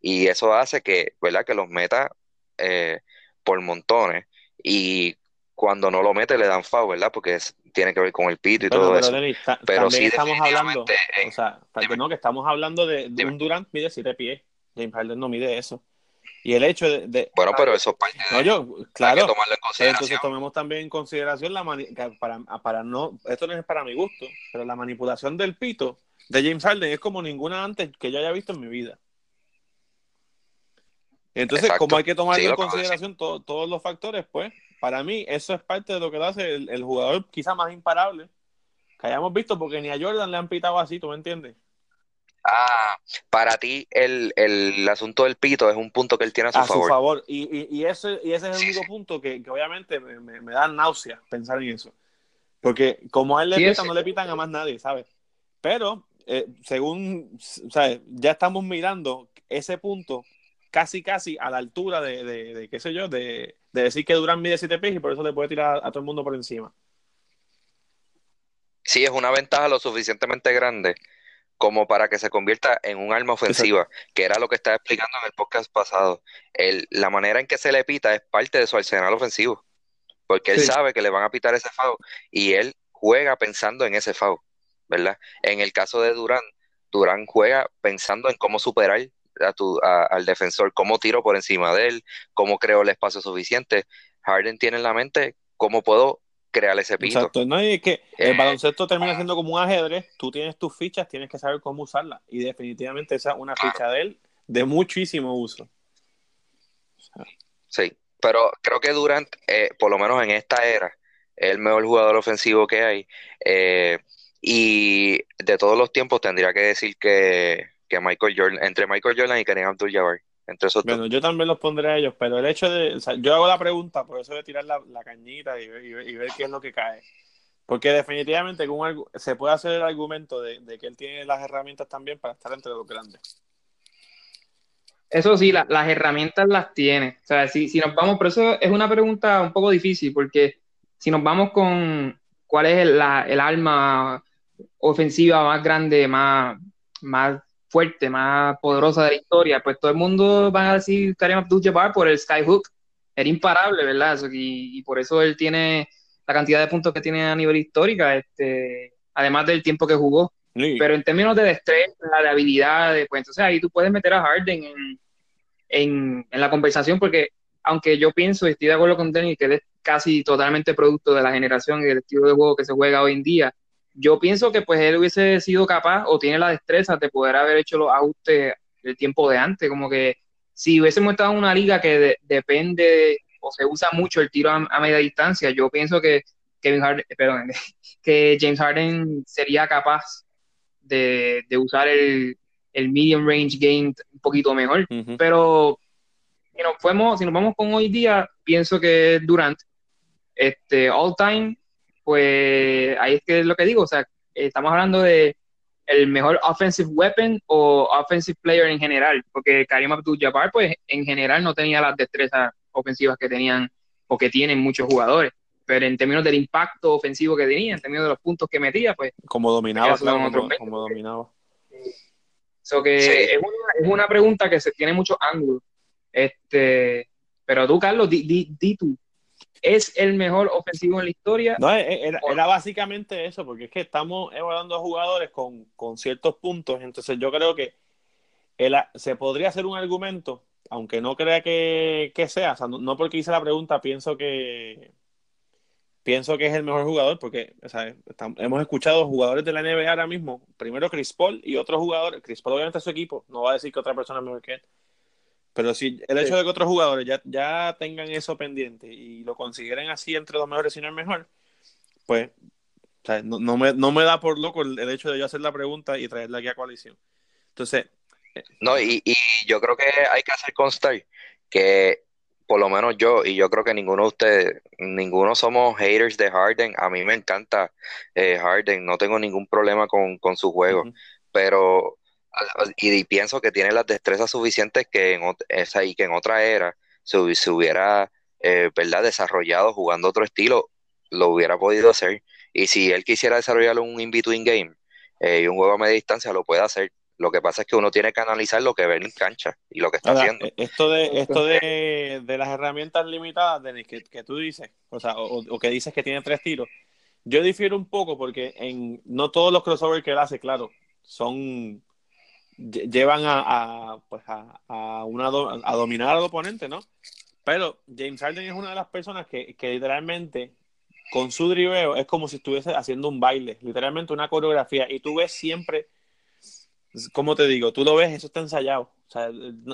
Y eso hace que, ¿verdad? Que los meta eh, por montones. Y cuando no lo mete le dan foul, ¿verdad? Porque tiene que ver con el pito y todo eso. pero sí estamos hablando, o sea, no, que estamos hablando de, un Durant mide 7 pies. James Harden no mide eso. Y el hecho de. bueno, pero eso es parte no, yo, claro. Entonces tomemos también en consideración la para, para no. Esto no es para mi gusto, pero la manipulación del pito de James Harden es como ninguna antes que yo haya visto en mi vida. Entonces, como hay que tomar en consideración todos los factores, pues, para mí eso es parte de lo que hace el, el jugador quizá más imparable que hayamos visto, porque ni a Jordan le han pitado así, ¿tú me entiendes? Ah, para ti el, el, asunto del pito es un punto que él tiene a su favor. A su favor. Y, y, ese, y ese es el único punto que, obviamente me, da náusea pensar en eso. Porque como a él le pitan, no le pitan a más nadie, ¿sabes? Pero, eh, según, ¿sabes? Ya estamos mirando ese punto casi, casi a la altura de, de, qué sé yo, de, decir que Durán mide 7 pies y por eso le puede tirar a todo el mundo por encima. Sí, es una ventaja lo suficientemente grande como para que se convierta en un arma ofensiva, que era lo que estaba explicando en el podcast pasado. la manera en que se le pita es parte de su arsenal ofensivo, porque él sabe que le van a pitar ese FAO y él juega pensando en ese FAO, ¿verdad? En el caso de Durán, Durán juega pensando en cómo superar a al defensor, cómo tiro por encima de él, cómo creo el espacio suficiente. Harden tiene en la mente cómo puedo crear ese pito. Exacto, no, y es que el eh, baloncesto termina siendo como un ajedrez, tú tienes tus fichas, tienes que saber cómo usarlas, y definitivamente esa es una ficha de él de muchísimo uso. Sí, pero creo que Durant, eh, por lo menos en esta era, es el mejor jugador ofensivo que hay, eh, y de todos los tiempos tendría que decir que, que Michael Jordan, entre Michael Jordan y Kareem Abdul-Jabbar bueno, yo también los pondré a ellos, pero el hecho de. yo hago la pregunta, por eso de tirar la, cañita y, ver qué es lo que cae. Porque definitivamente se puede hacer el argumento de, que él tiene las herramientas también para estar entre los grandes. Eso sí, las herramientas las tiene. O sea, si, si nos vamos, pero eso es una pregunta un poco difícil, porque si nos vamos con cuál es el, la, el arma ofensiva más grande, más, más fuerte, más poderosa de la historia, pues todo el mundo va a decir Karim Abdul-Jabbar por el skyhook. Era imparable, ¿verdad? Y, por eso él tiene la cantidad de puntos que tiene a nivel histórico, este, además del tiempo que jugó. Pero en términos de destreza, de habilidad, pues entonces ahí tú puedes meter a Harden en, en, en la conversación, porque aunque yo pienso y estoy de acuerdo con Denny que él es casi totalmente producto de la generación y del estilo de juego que se juega hoy en día, yo pienso que pues él hubiese sido capaz o tiene la destreza de poder haber hecho los ajustes del tiempo de antes, como que si hubiésemos estado en una liga que depende o se usa mucho el tiro a, media distancia, yo pienso que Kevin Harden, perdón, *laughs* que James Harden sería capaz de, usar el, medium range game un poquito mejor, pero si nos, fuimos, si nos vamos con hoy día, pienso que Durant, este, all time, pues ahí es que es lo que digo, o sea, estamos hablando de el mejor offensive weapon o offensive player en general, porque Karim Abdul-Jabbar, pues en general no tenía las destrezas ofensivas que tenían o que tienen muchos jugadores, pero en términos del impacto ofensivo que tenía, en términos de los puntos que metía, pues... Como dominaba, como, dominaba. So que es, una, es, una, pregunta que se tiene muchos ángulos. Este, pero tú, Carlos, di, di, di tú, ¿Es el mejor ofensivo en la historia? No, e, e, era, básicamente eso, porque es que estamos evaluando a jugadores con, ciertos puntos, entonces yo creo que se podría hacer un argumento, aunque no crea que, sea, o sea, no, porque hice la pregunta, pienso que pienso que es el mejor jugador, porque hemos escuchado jugadores de la NBA ahora mismo, primero Chris Paul y otros jugadores, Chris Paul obviamente es su equipo, no va a decir que otra persona es mejor que él, pero si el hecho de que otros jugadores ya, ya tengan eso pendiente y lo consideren así entre los mejores, y no el mejor, pues no, no, me, no, me, da por loco el, hecho de yo hacer la pregunta y traerla aquí a coalición. Entonces. Eh, no, y, y yo creo que hay que hacer constar que por lo menos yo, y yo creo que ninguno de ustedes, ninguno somos haters de Harden. A mí me encanta eh, Harden, no tengo ningún problema con, con su juego, pero y, pienso que tiene las destrezas suficientes que en, esa, y que en otra era se, hubiera eh, ¿verdad? desarrollado jugando otro estilo, lo hubiera podido hacer. Y si él quisiera desarrollar un in-between game eh, y un juego a media distancia, lo puede hacer. Lo que pasa es que uno tiene que analizar lo que ve en cancha y lo que está haciendo. Eh, esto de esto de, las herramientas limitadas, Denis, que, que tú dices, o sea, o, que dices que tiene tres tiros, yo difiero un poco porque en no todos los crossovers que él hace, claro, son llevan a, pues a, una, a dominar al oponente, ¿no? Pero James Harden es una de las personas que, que literalmente con su driveo es como si estuviese haciendo un baile, literalmente una coreografía. Y tú ves siempre, como te digo, tú lo ves, eso está ensayado. O sea,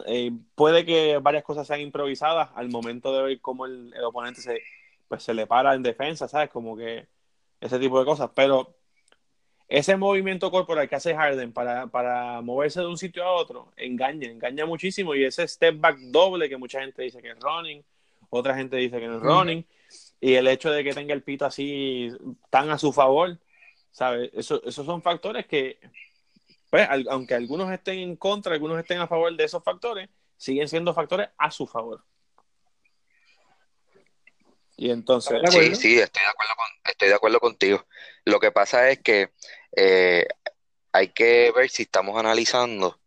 eh, puede que varias cosas sean improvisadas al momento de ver cómo el, oponente se, pues, se le para en defensa, ¿sabes? Como que ese tipo de cosas. Pero ese movimiento corporal que hace Harden para, para moverse de un sitio a otro engaña, engaña muchísimo. Y ese step back doble que mucha gente dice que es running, otra gente dice que no es running. Y el hecho de que tenga el pito así tan a su favor, ¿sabes? Eso, esos son factores que, pues, aunque algunos estén en contra, algunos estén a favor de esos factores, siguen siendo factores a su favor. Y entonces. Sí, sí, estoy de acuerdo, estoy de acuerdo contigo. Lo que pasa es que eh, hay que ver si estamos analizando,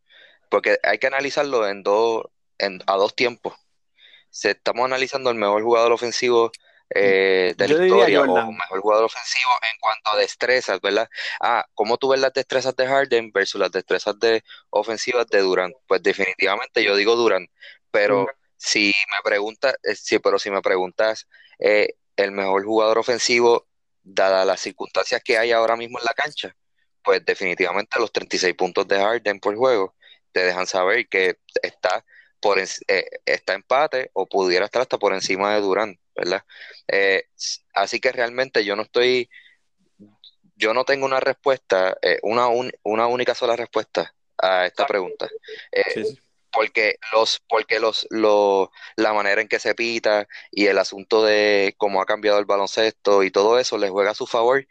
porque hay que analizarlo en dos, en, a dos tiempos. Si estamos analizando el mejor jugador ofensivo eh, de la historia o mejor jugador ofensivo en cuanto a destrezas, ¿verdad? Ah, ¿cómo tú ves las destrezas de Harden versus las destrezas de ofensivas de Durant? Pues definitivamente yo digo Durant, pero si me preguntas, eh, sí, pero si me preguntas eh, el mejor jugador ofensivo, dadas las circunstancias que hay ahora mismo en la cancha, pues definitivamente los 36 puntos de Harden por juego te dejan saber que está por está empate o pudiera estar hasta por encima de Durant. ¿verdad? Eh, así que realmente yo no estoy, yo no tengo una respuesta, eh, una, una única sola respuesta a esta pregunta. Eh, porque los, porque los, la manera en que se pita y el asunto de cómo ha cambiado el baloncesto y todo eso les juega a su favor.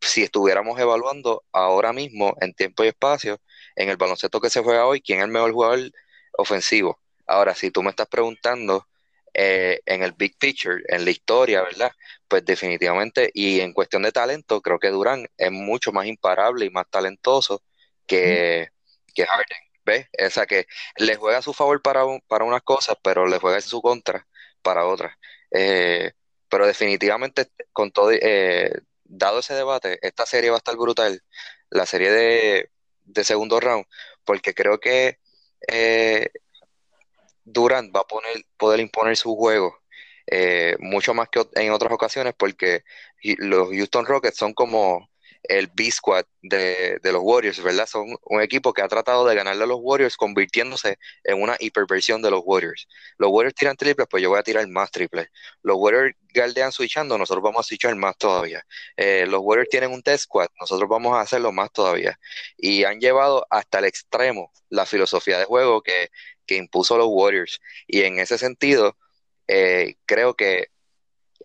si estuviéramos evaluando ahora mismo en tiempo y espacio, en el baloncesto que se juega hoy, quién es el mejor jugador ofensivo. Ahora, si tú me estás preguntando eh, en el big picture, en la historia, ¿verdad? Pues definitivamente, y en cuestión de talento, creo que Durán es mucho más imparable y más talentoso que, que Harden, ¿ves? O sea que le juega a su favor para, para unas cosas, pero le juega en su contra para otras. Eh, pero definitivamente, con todo, eh, dado ese debate, esta serie va a estar brutal, la serie de, de segundo round, porque creo que Durant va a poner, poder imponer su juego eh, mucho más que en otras ocasiones porque los Houston Rockets son como el B-Squad de, los Warriors, ¿verdad? Son un equipo que ha tratado de ganarle a los Warriors convirtiéndose en una hiperversión de los Warriors. Los Warriors tiran triples, pues yo voy a tirar más triples. Los Warriors galdean switchando, nosotros vamos a switchar más todavía. Eh, los Warriors tienen un test squad, nosotros vamos a hacerlo más todavía. Y han llevado hasta el extremo la filosofía de juego que que impuso los Warriors. Y en ese sentido, eh, creo que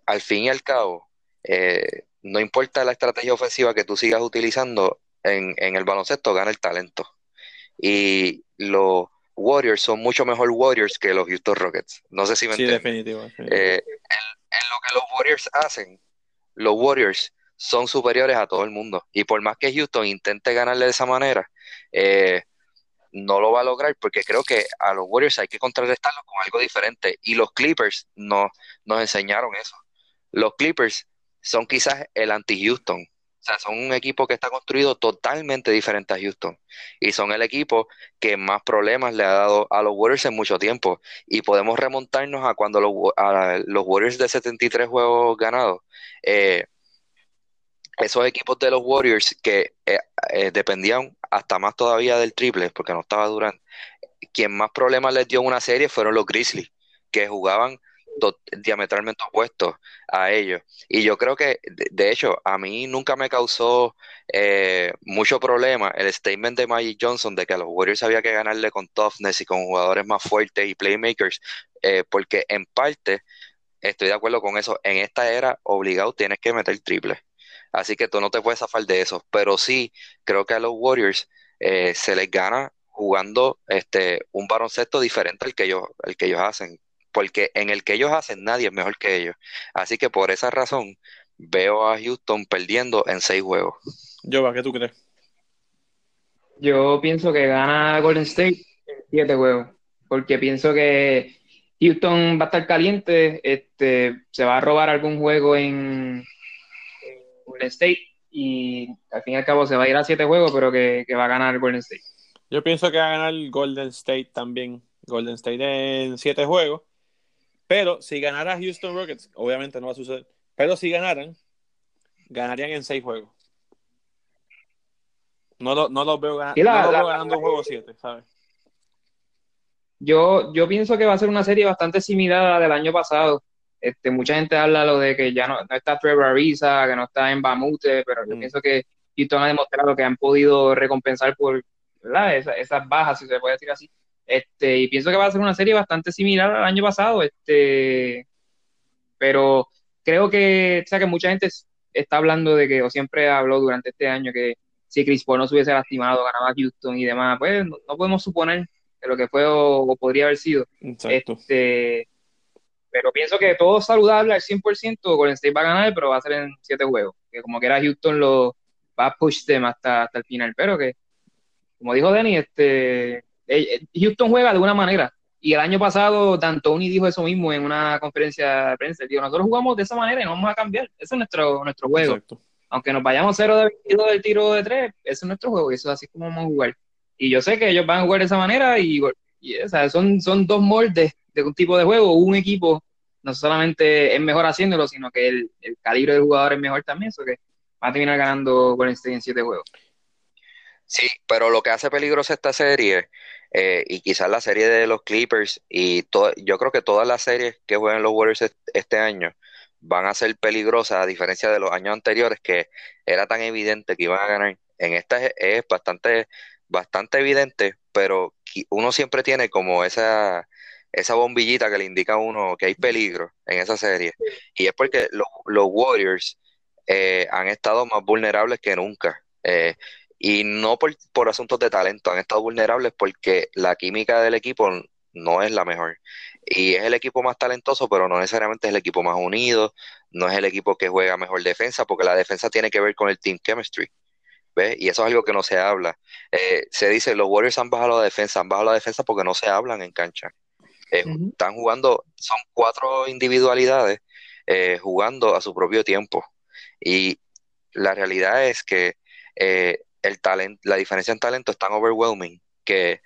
al fin y al cabo, eh, no importa la estrategia ofensiva que tú sigas utilizando en, el baloncesto, gana el talento. Y los Warriors son mucho mejor Warriors que los Houston Rockets. No sé si me sí, definitivo. Eh, en, lo que los Warriors hacen, los Warriors son superiores a todo el mundo. Y por más que Houston intente ganarle de esa manera, eh, no lo va a lograr porque creo que a los Warriors hay que contrarrestarlos con algo diferente y los Clippers no, nos enseñaron eso. Los Clippers son quizás el anti-Houston. O sea, son un equipo que está construido totalmente diferente a Houston. Y son el equipo que más problemas le ha dado a los Warriors en mucho tiempo. Y podemos remontarnos a cuando los, los Warriors de 73 juegos ganados eh, esos equipos de los Warriors que eh, eh, dependían hasta más todavía del triple, porque no estaba Durant, quien más problemas les dio en una serie fueron los Grizzlies, que jugaban diametralmente opuestos a ellos. Y yo creo que, de, hecho, a mí nunca me causó eh, mucho problema el statement de Magic Johnson de que a los Warriors había que ganarle con toughness y con jugadores más fuertes y playmakers, porque en parte estoy de acuerdo con eso. En esta era, obligado tienes que meter triple. Así que tú no te puedes zafar de eso. Pero sí, creo que a los Warriors eh, se les gana jugando este, un baloncesto diferente al que, ellos, al que ellos hacen. Porque en el que ellos hacen nadie es mejor que ellos. Así que por esa razón, veo a Houston perdiendo en seis juegos. Jova, ¿qué tú crees? Yo pienso que gana Golden State en siete juegos, porque pienso que Houston va a estar caliente, este, se va a robar algún juego en, en Golden State y al fin y al cabo se va a ir a siete juegos, pero que, que va a ganar Golden State. Yo pienso que va a ganar Golden State también. Golden State en siete juegos. Pero si ganara Houston Rockets, obviamente no va a suceder. Pero si ganaran, ganarían en seis juegos. No, lo, no los veo, la- no los la- veo ganando un juego siete, ¿sabes? Yo, yo pienso que va a ser una serie bastante similar a la del año pasado. Este, mucha gente habla lo de que ya no, no está Trevor Ariza, que no está en Bamute, pero yo Mm. pienso que Houston ha demostrado que han podido recompensar por ¿verdad? Esa- esas bajas, si se puede decir así. Este, y pienso que va a ser una serie bastante similar al año pasado. Este, pero creo que, o sea, que mucha gente está hablando de que, o siempre habló durante este año que si Chris Paul no se hubiese lastimado, ganaba Houston y demás, pues no, no podemos suponer de lo que fue o, o podría haber sido. Exacto. Este, pero pienso que todo saludable al 100%, Golden State va a ganar, pero va a ser en siete juegos. Que como que era Houston lo va a push them hasta, hasta el final. Pero que, como dijo Denny, este, eh, eh, Houston juega de una manera. Y el año pasado, D'Antoni dijo eso mismo en una conferencia de prensa. Dijo, nosotros jugamos de esa manera y no vamos a cambiar. Ese es nuestro, nuestro juego Exacto. aunque nos vayamos 0 de 22 del tiro de 3, ese es nuestro juego y eso es así como vamos a jugar. Y yo sé que ellos van a jugar de esa manera y, y, o sea, son, son dos moldes de un tipo de juego. Un equipo no solamente es mejor haciéndolo, sino que el, el calibre del jugador es mejor también, eso que va a terminar ganando Golden State en 7 juegos. Sí, pero lo que hace peligrosa esta serie, eh, y quizás la serie de los Clippers, y yo creo que todas las series que juegan los Warriors est- este año van a ser peligrosas, a diferencia de los años anteriores, que era tan evidente que iban a ganar. En esta es, bastante, bastante evidente, pero uno siempre tiene como esa, esa bombillita que le indica a uno que hay peligro en esa serie. Y es porque los, los Warriors eh, han estado más vulnerables que nunca. Eh, y no por, por asuntos de talento, han estado vulnerables porque la química del equipo no es la mejor. Y es el equipo más talentoso, pero no necesariamente es el equipo más unido, no es el equipo que juega mejor defensa, porque la defensa tiene que ver con el team chemistry. ¿Ves? Y eso es algo que no se habla. Eh, se dice, los Warriors han bajado la defensa, han bajado la defensa porque no se hablan en cancha. Eh. Están jugando, son cuatro individualidades eh, jugando a su propio tiempo. Y la realidad es que eh, el talento, la diferencia en talento es tan overwhelming que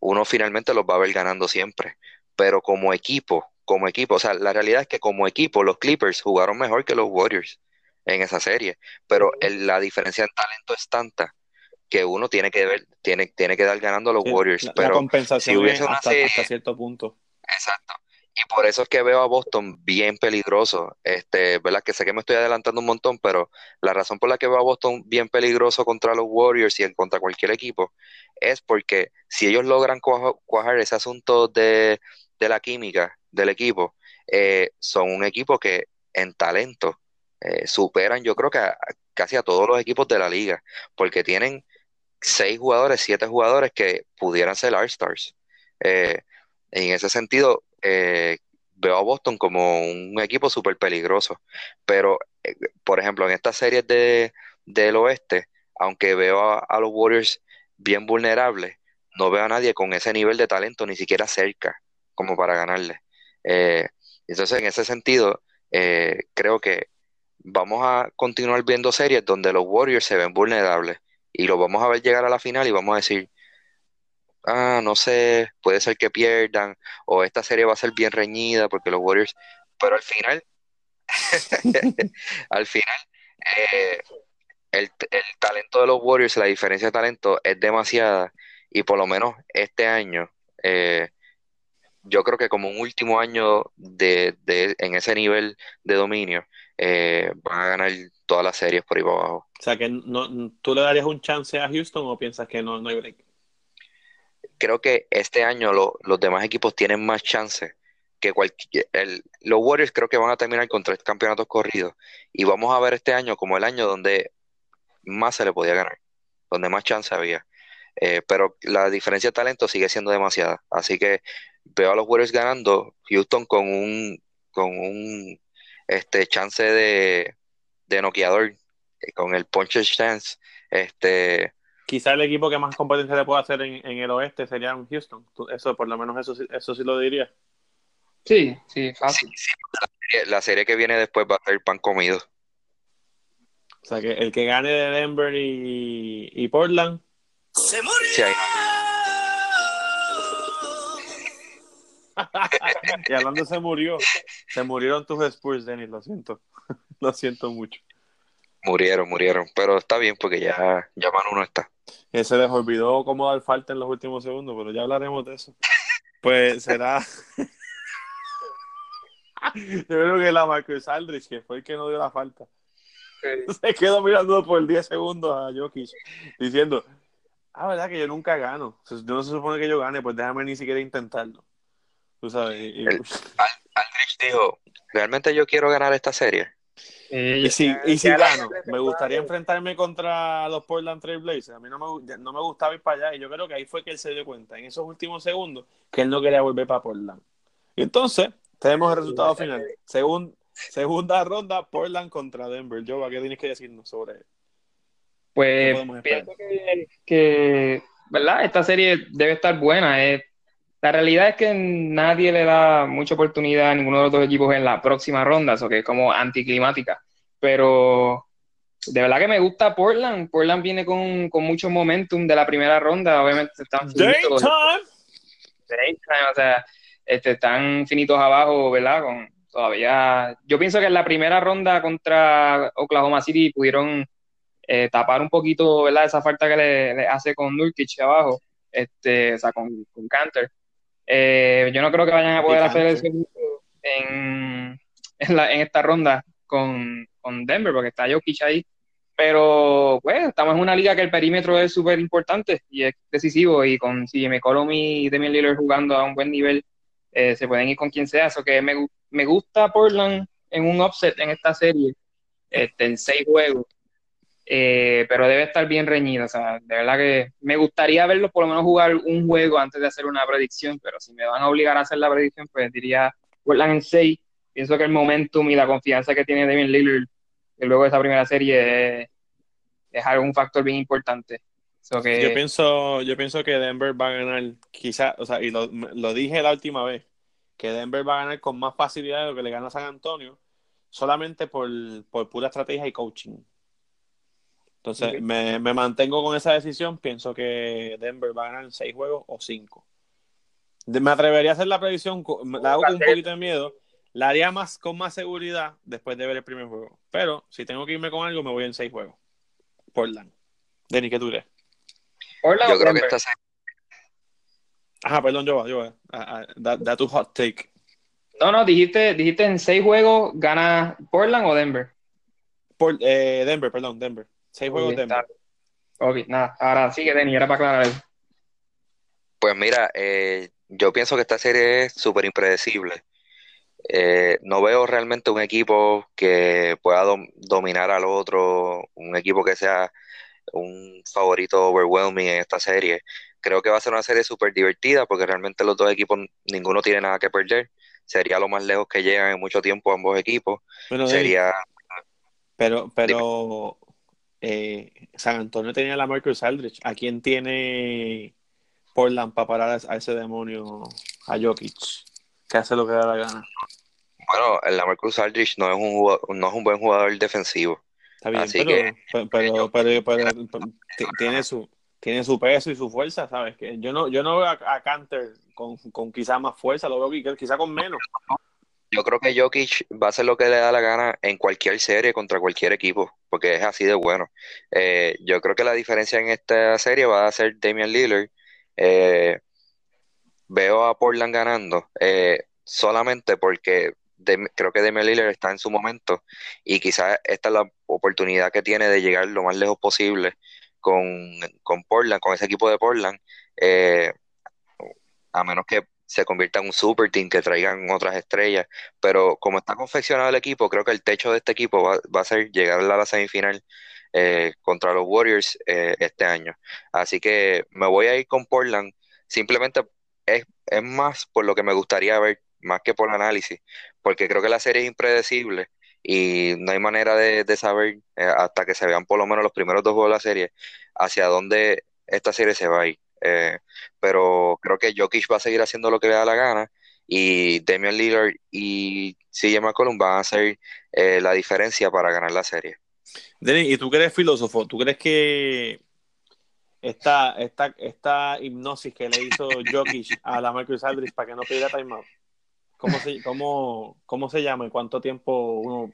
uno finalmente los va a ver ganando siempre. Pero como equipo, como equipo, o sea, la realidad es que como equipo los Clippers jugaron mejor que los Warriors en esa serie, pero el- la diferencia en talento es tanta que uno tiene que ver, tiene, tiene que dar ganando a los Sí, Warriors, la, la pero compensación si hubiese es una hasta, serie- hasta cierto punto. Exacto. Y por eso es que veo a Boston bien peligroso. Este, ¿verdad? Que sé que me estoy adelantando un montón, pero la razón por la que veo a Boston bien peligroso contra los Warriors y en contra cualquier equipo es porque si ellos logran cuaja- cuajar ese asunto de, de la química del equipo, eh, son un equipo que en talento eh, superan, yo creo que casi a todos los equipos de la liga, porque tienen seis jugadores, siete jugadores que pudieran ser All-Stars. Eh, en ese sentido, eh, veo a Boston como un equipo súper peligroso. Pero, eh, por ejemplo, en estas series de, del oeste, aunque veo a, los Warriors bien vulnerables, no veo a nadie con ese nivel de talento, ni siquiera cerca, como para ganarle. Eh, entonces, en ese sentido, creo que vamos a continuar viendo series donde los Warriors se ven vulnerables y los vamos a ver llegar a la final y vamos a decir, ah, no sé, puede ser que pierdan, o esta serie va a ser bien reñida porque los Warriors, pero al final, *laughs* al final, eh, el, el talento de los Warriors, la diferencia de talento es demasiada, y por lo menos este año, eh, yo creo que como un último año de, de- en ese nivel de dominio, eh, van a ganar todas las series por ahí para abajo. O sea, que no, ¿tú le darías un chance a Houston o piensas que no, no hay break? Creo que este año lo- los demás equipos tienen más chance que cualquier. los Warriors creo que van a terminar con tres campeonatos corridos. Y vamos a ver este año como el año donde más se le podía ganar, donde más chance había. Eh, pero la diferencia de talento sigue siendo demasiada. Así que veo a los Warriors ganando, Houston con un, con un este, chance de, de noqueador eh, con el puncher chance. Este, Quizá el equipo que más competencia le puede hacer en, en el oeste sería en Houston. Tú- Eso, por lo menos, eso, sí- eso sí lo diría. Sí, sí, fácil. sí, sí, la, serie, la serie que viene después va a ser pan comido. O sea, que el que gane de Denver y, y Portland. Sí, ahí- *laughs* y hablando se murió. Se murieron tus Spurs, Dennis, lo siento. *laughs* lo siento mucho. Murieron, murieron. Pero está bien porque ya, ya Manu no está. Que se les olvidó cómo dar falta en los últimos segundos, pero ya hablaremos de eso. Pues *laughs* será. Yo creo que la Marcus Aldrich, que fue el que no dio la falta, *laughs* se quedó mirando por 10 segundos a Jokic, diciendo: Ah, verdad que yo nunca gano. Yo no se supone que yo gane, pues déjame ni siquiera intentarlo. Tú sabes. Y, El- Aldrich dijo, realmente yo quiero ganar esta serie. Y si, y si gano, me gustaría enfrentarme contra los Portland Trail Blazers. A mí no me, no me gustaba ir para allá. Y yo creo que ahí fue que él se dio cuenta, en esos últimos segundos, que él no quería volver para Portland. Y entonces, tenemos el resultado final. Segun- segunda ronda, Portland contra Denver. Jova, ¿qué tienes que decirnos sobre él? ¿Qué Pues pienso que, que, ¿verdad? Esta serie debe estar buena. eh. La realidad es que nadie le da mucha oportunidad a ninguno de los dos equipos en la próxima ronda, eso que es como anticlimática. Pero de verdad que me gusta Portland. Portland viene con, con mucho momentum de la primera ronda. Obviamente están finitos, o sea, este, están finitos abajo, ¿verdad? Con todavía. Yo pienso que en la primera ronda contra Oklahoma City pudieron eh, tapar un poquito, ¿verdad? Esa falta que le, le hace con Nurkic abajo, este, o sea, con, con Canter. Eh, yo no creo que vayan a poder hacer Cantor. eso en, en, la- en esta ronda con, con Denver, porque está Jokic ahí. Pero, pues, estamos en una liga que el perímetro es súper importante y es decisivo. Y con CJ McCollum y Damian Lillard jugando a un buen nivel, eh, se pueden ir con quien sea. Eso que me, me gusta Portland en un upset en esta serie, este, en seis juegos. Eh, pero debe estar bien reñido. O sea, de verdad que me gustaría verlos por lo menos jugar un juego antes de hacer una predicción. Pero si me van a obligar a hacer la predicción, pues diría Portland en seis. Pienso que el momentum y la confianza que tiene Damian Lillard luego de esa primera serie es, es un factor bien importante. So que, Yo pienso, yo pienso que Denver va a ganar, quizás, o sea, y lo, lo dije la última vez, que Denver va a ganar con más facilidad de lo que le gana San Antonio, solamente por, por pura estrategia y coaching. Entonces, me, me mantengo con esa decisión. Pienso que Denver va a ganar en seis juegos o cinco. De- Me atrevería a hacer la predicción, la hago con un poquito de miedo. La haría más con más seguridad después de ver el primer juego. Pero si tengo que irme con algo, me voy en seis juegos. Portland. Denny, ¿qué tú crees? Portland Yo creo que Denver? serie, Ajá, perdón, yo, yo, da, da tu hot take. No, no, dijiste, dijiste en seis juegos gana Portland o Denver. Por, eh, Denver, perdón, Denver. Seis juegos Denver. está. Ok, nada, ahora sigue Denny, era para aclarar eso. pues mira, eh, yo pienso que esta serie es súper impredecible. Eh, no veo realmente un equipo que pueda dom- dominar al otro, un equipo que sea un favorito overwhelming en esta serie. Creo que va a ser una serie súper divertida porque realmente los dos equipos, ninguno tiene nada que perder. Sería lo más lejos que llegan en mucho tiempo ambos equipos. Bueno, Sería, pero, pero eh, San Antonio tenía la Marcus Aldrich. ¿A quién tiene Portland para parar a, a ese demonio, a Jokic? Que hace lo que da la gana. bueno, el Lamarcus Aldridge no es un jugador- no es un buen jugador defensivo. Está bien, Así pero, que- pero, pero, pero- tiene su tiene su peso y su fuerza, ¿sabes? Que yo no yo no veo a, a Canter con, con quizá más fuerza, lo veo qui- quizá con menos. Yo creo que Jokic va a hacer lo que le da la gana en cualquier serie contra cualquier equipo, porque es así de bueno. Eh, yo creo que la diferencia en esta serie va a ser Damian Lillard. Eh, veo a Portland ganando eh, solamente porque Dem- creo que Damian Lillard está en su momento y quizás esta es la oportunidad que tiene de llegar lo más lejos posible con, con Portland, con ese equipo de Portland. A menos que se convierta en un super team, que traigan otras estrellas. Pero como está confeccionado el equipo, creo que el techo de este equipo va, va a ser llegar a la semifinal eh, contra los Warriors eh, este año. Así que me voy a ir con Portland. Simplemente es, es más por lo que me gustaría ver, más que por el análisis, porque creo que la serie es impredecible y no hay manera de, de saber eh, hasta que se vean por lo menos los primeros dos juegos de la serie hacia dónde esta serie se va a ir. Eh, pero creo que Jokic va a seguir haciendo lo que le da la gana y Damian Lillard y CJ McCollum van a hacer eh, la diferencia para ganar la serie. Denis, ¿y tú que eres filósofo? ¿Tú crees que esta, esta, esta hipnosis que le hizo Jokic a la Marcus Aldridge para que no pidiera timeout? ¿Cómo se, cómo, ¿Cómo se llama y cuánto tiempo uno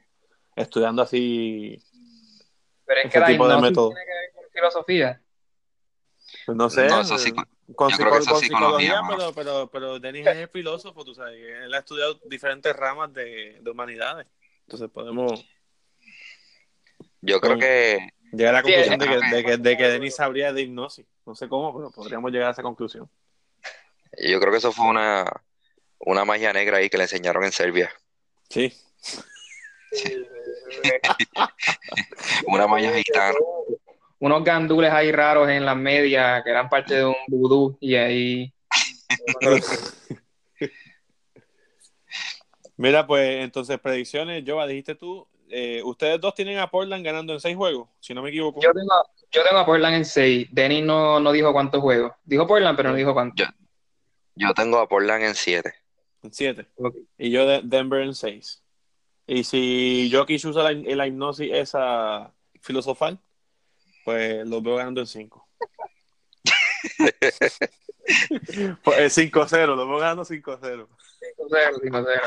estudiando así Pero es ese que la tipo de hipnosis método? tiene que ver con filosofía. No sé, No, eso sí, con, yo creo que eso con es psicología, pero, pero, pero Denis es filósofo, tú sabes, él ha estudiado diferentes ramas de, de humanidades. Entonces podemos Yo creo que llegar a la Sí, conclusión de que, de que, de que Denis sabría de hipnosis. No sé cómo, pero podríamos llegar a esa conclusión. yo creo que eso fue una, una magia negra ahí que le enseñaron en Serbia. Sí. *laughs* Una magia gitana. Unos gandules ahí raros en las medias que eran parte de un vudú y ahí *laughs* Mira, pues entonces predicciones, Jova, dijiste tú, eh, ustedes dos tienen a Portland ganando en seis juegos, si no me equivoco. Yo tengo, yo tengo a Portland en 6. Denis no, no dijo cuántos juegos. Dijo Portland, pero no dijo cuántos. Yo tengo a Portland en 7. En siete. Y yo de Denver en seis. Y si Jokic usa la, la hipnosis esa filosofal, pues los veo ganando en cinco. pues es 5-0, los veo ganando 5-0. 5-0, 5-0.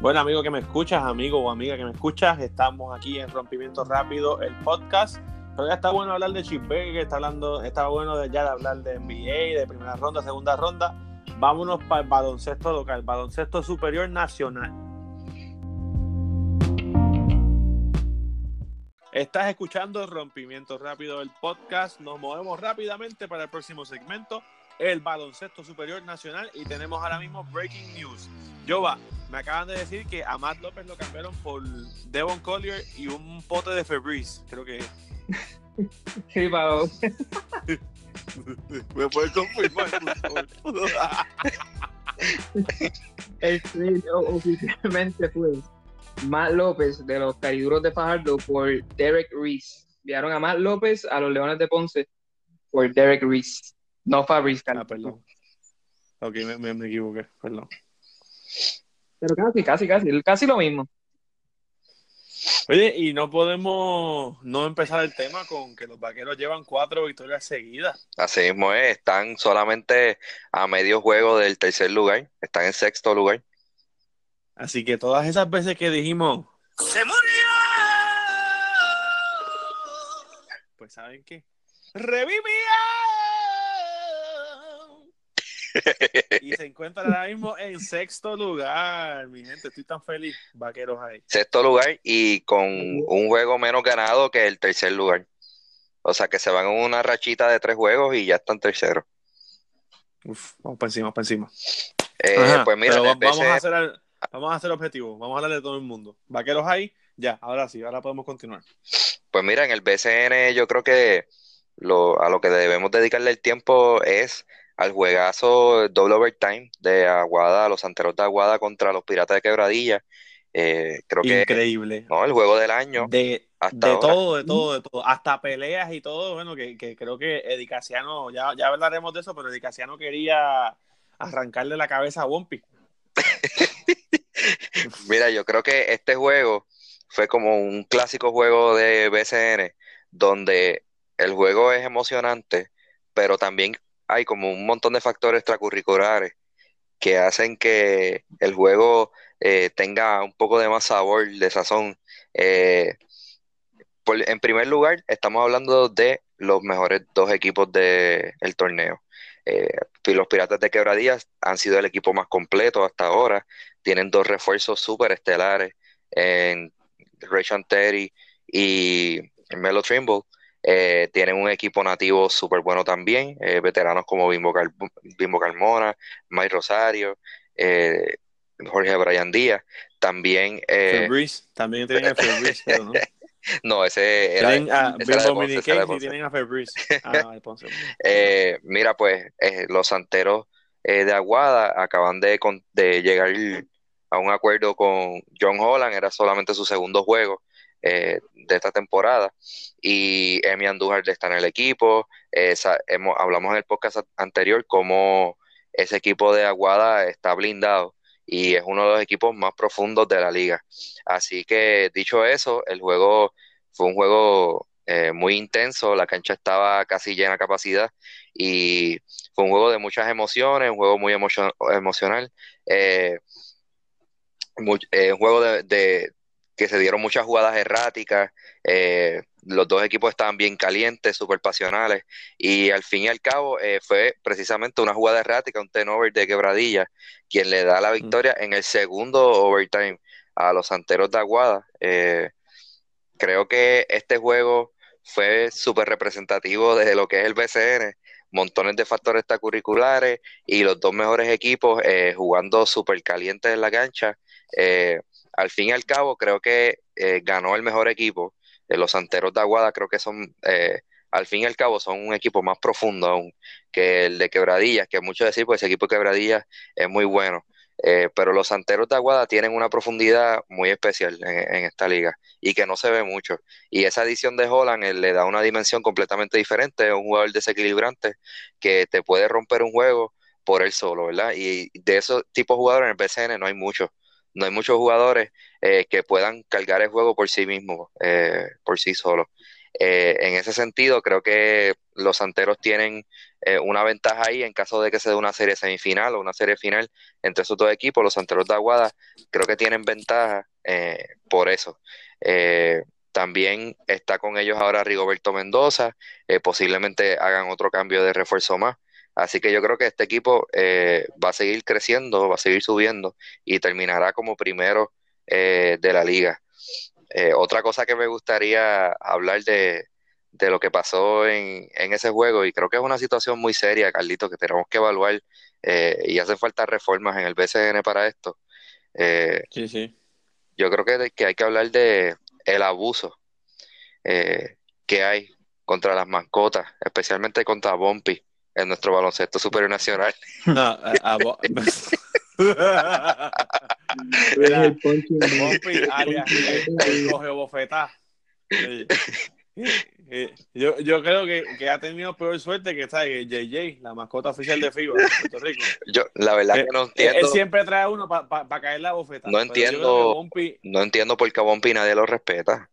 Bueno, amigo que me escuchas, amigo o amiga que me escuchas, estamos aquí en Rompimiento Rápido, el podcast. Pero ya está bueno hablar de Chip Baker, está hablando, está bueno ya de hablar de NBA, de primera ronda, segunda ronda. Vámonos para el baloncesto local, baloncesto superior nacional. Estás escuchando Rompimiento Rápido, el podcast. Nos movemos rápidamente para el próximo segmento, el baloncesto superior nacional. Y tenemos ahora mismo breaking news. Jova, me acaban de decir que a Matt López lo cambiaron por Devon Collier y un pote de Febreze, creo que. Sí, Pau. *laughs* ¿Me puedes confirmar, por favor? *laughs* El o- oficialmente fue Matt López de los Cariduros de Fajardo por Derek Reese. Enviaron a Matt López a los Leones de Ponce por Derek Reese. No Fabrice. ah, perdón. Ok, me, me- me equivoqué, perdón. Pero casi, casi, casi. Casi lo mismo. Oye, y no podemos no empezar el tema con que los vaqueros llevan cuatro victorias seguidas. Así mismo es, están solamente a medio juego del tercer lugar, están en sexto lugar. Así que todas esas veces que dijimos, ¡Se murió! Pues ¿saben qué? ¡Revivió! *laughs* Y se encuentran ahora mismo en sexto lugar, mi gente. Estoy tan feliz, vaqueros ahí. Sexto lugar y con un juego menos ganado que el tercer lugar. O sea que se van en una rachita de tres juegos y ya están terceros. Uf, vamos para encima, vamos para encima. Eh, Ajá, pues mira, vamos, a hacer el- vamos a hacer objetivo, vamos a hablar de todo el mundo. Vaqueros ahí, ya, ahora sí, ahora podemos continuar. Pues mira, en el BCN yo creo que lo, a lo que debemos dedicarle el tiempo es al juegazo doble overtime de Aguada, los Santeros de Aguada contra los Piratas de Quebradilla. Eh, creo que Increíble. no, el juego del año De, hasta de todo, de todo, de todo. Hasta peleas y todo. Bueno, que, que creo que Edicasiano, ya, ya hablaremos de eso, pero Edicasiano quería arrancarle la cabeza a Wompi. *laughs* Mira, yo creo que este juego fue como un clásico juego de BCN, donde el juego es emocionante, pero también hay como un montón de factores extracurriculares que hacen que el juego eh, tenga un poco de más sabor, de sazón. Eh, en primer lugar, estamos hablando de los mejores dos equipos del torneo. Eh, los Piratas de Quebradillas han sido el equipo más completo hasta ahora tienen dos refuerzos súper estelares en Rayshon Terry y Melo Trimble. Eh, tienen un equipo nativo súper bueno también, eh, veteranos como Bimbo, Bimbo Carmona, Mike Rosario, eh, Jorge Brian Díaz. También, eh, Febreze, también tienen pero no. *laughs* No, ese era. Tienen a Bimbo y tienen a. *laughs* Ah, mira, pues los santeros eh, de Aguada acaban de, con- de llegar a un acuerdo con John Holland, era solamente su segundo juego eh, de esta temporada, y Emi Andújar está en el equipo. Eh, hemos- hablamos en el podcast anterior cómo ese equipo de Aguada está blindado y es uno de los equipos más profundos de la liga. Así que, dicho eso, el juego fue un juego eh, muy intenso, la cancha estaba casi llena a capacidad y fue un juego de muchas emociones, un juego muy emocio- emocional, un juego de, de- que se dieron muchas jugadas erráticas, eh, los dos equipos estaban bien calientes, súper pasionales y al fin y al cabo eh, fue precisamente una jugada errática, un turnover de quebradilla, quien le da la victoria en el segundo overtime a los Santeros de Aguada. Eh, creo que este juego fue súper representativo de lo que es el BCN, montones de factores extracurriculares y los dos mejores equipos eh, jugando súper calientes en la cancha. Eh, al fin y al cabo, creo que eh, ganó el mejor equipo. Eh, los Santeros de Aguada creo que son, eh, al fin y al cabo, son un equipo más profundo aún que el de Quebradillas, que mucho decir, pues ese equipo de Quebradillas es muy bueno. Eh, pero los Santeros de Aguada tienen una profundidad muy especial en, en esta liga y que no se ve mucho. Y esa adición de Holland le da una dimensión completamente diferente, es un jugador desequilibrante que te puede romper un juego por él solo, ¿verdad? Y de esos tipos de jugadores en el BCN no hay muchos. No hay muchos jugadores eh, que puedan cargar el juego por sí mismos, eh, por sí solos. Eh, en ese sentido, creo que los Santeros tienen eh, una ventaja ahí en caso de que se dé una serie semifinal o una serie final entre esos dos equipos. Los Santeros de Aguada creo que tienen ventaja eh, por eso. También está con ellos ahora Rigoberto Mendoza, posiblemente hagan otro cambio de refuerzo más. Así que yo creo que este equipo eh, va a seguir creciendo, va a seguir subiendo y terminará como primero eh, de la liga. Eh, otra cosa que me gustaría hablar de, de lo que pasó en, en ese juego, y creo que es una situación muy seria, Carlito, que tenemos que evaluar y hacen falta reformas en el BCN para esto. Sí, sí. yo creo que, que hay que hablar de el abuso que hay contra las mascotas, especialmente contra Bumpy en nuestro baloncesto superior nacional. *laughs* No, a- el alias el, coge bofetá. Yo, yo creo que, que ha tenido peor suerte que está que JJ, la mascota oficial de FIBA de Puerto Rico. Yo, la verdad Eh, que no Él, él entiendo, siempre trae uno para caer la bofeta. No entiendo. Bumpy- no entiendo por qué a Bumpy nadie lo respeta.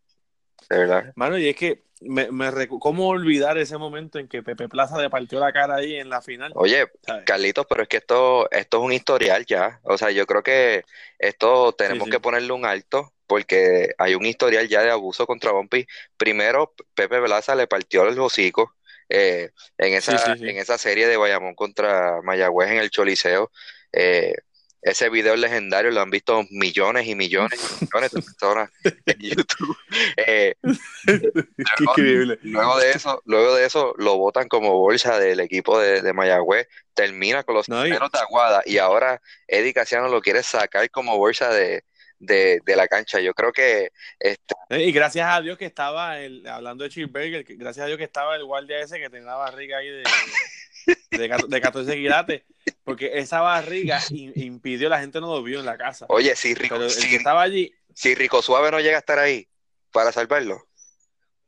De verdad. Mano, y es que me, me recu- ¿cómo olvidar ese momento en que Pepe Plaza le partió la cara ahí en la final? Oye, ¿sabes? Carlitos, pero es que esto, esto es un historial ya. O sea, yo creo que esto tenemos sí. que ponerle un alto porque hay un historial ya de abuso contra Bumpy. Primero, Pepe Plaza le partió el hocico eh, en esa, sí. en esa serie de Bayamón contra Mayagüez en el Choliseo. Eh, ese video es legendario, lo han visto millones y millones y millones de personas en YouTube. *laughs* Eh, *laughs* Qué increíble. Luego de eso, luego de eso lo votan como bolsa del equipo de, de Mayagüez, termina con los Santeros de Aguada y ahora Eddie Casiano lo quiere sacar como bolsa de, de, de la cancha. Yo creo que este, Eh, Y gracias a Dios que estaba, el, hablando de que gracias a Dios que estaba el guardia ese que tenía la barriga ahí de, *laughs* de, de 14 quilates, porque esa barriga in- impidió, la gente no lo vio en la casa. oye, si Rico, Pero el si, que estaba allí, si Rico Suave no llega a estar ahí para salvarlo,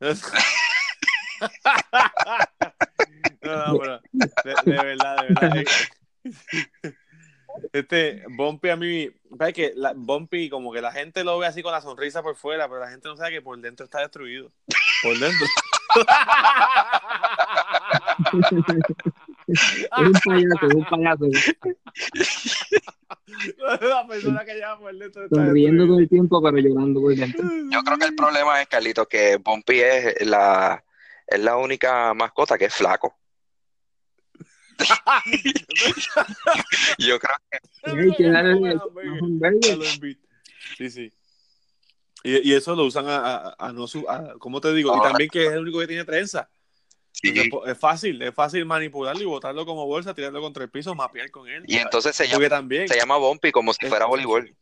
*laughs* no, no, pero de, de verdad, de verdad. Este, Bumpy a mí, ¿sabes que la, Bumpy como que la gente lo ve así con la sonrisa por fuera, pero la gente no sabe que por dentro está destruido. Por dentro. *laughs* *laughs* Es un payaso, es un payaso. la persona que lleva por dentro Sonriendo todo el tiempo, pero llorando por dentro. yo creo que el problema es, Carlito, que Bumpy es la, es la única mascota que es flaco. Yo creo Hay que darle el-. Sí, sí. Y, y eso lo usan a, a, a no su. A, ¿Cómo te digo? Y Ahora- también que es el único que tiene trenza. Entonces, es fácil, es fácil manipularlo y botarlo como bolsa, tirarlo contra el piso, mapear con él. Y entonces se llama, también. se llama Bumpy como si fuera voleibol.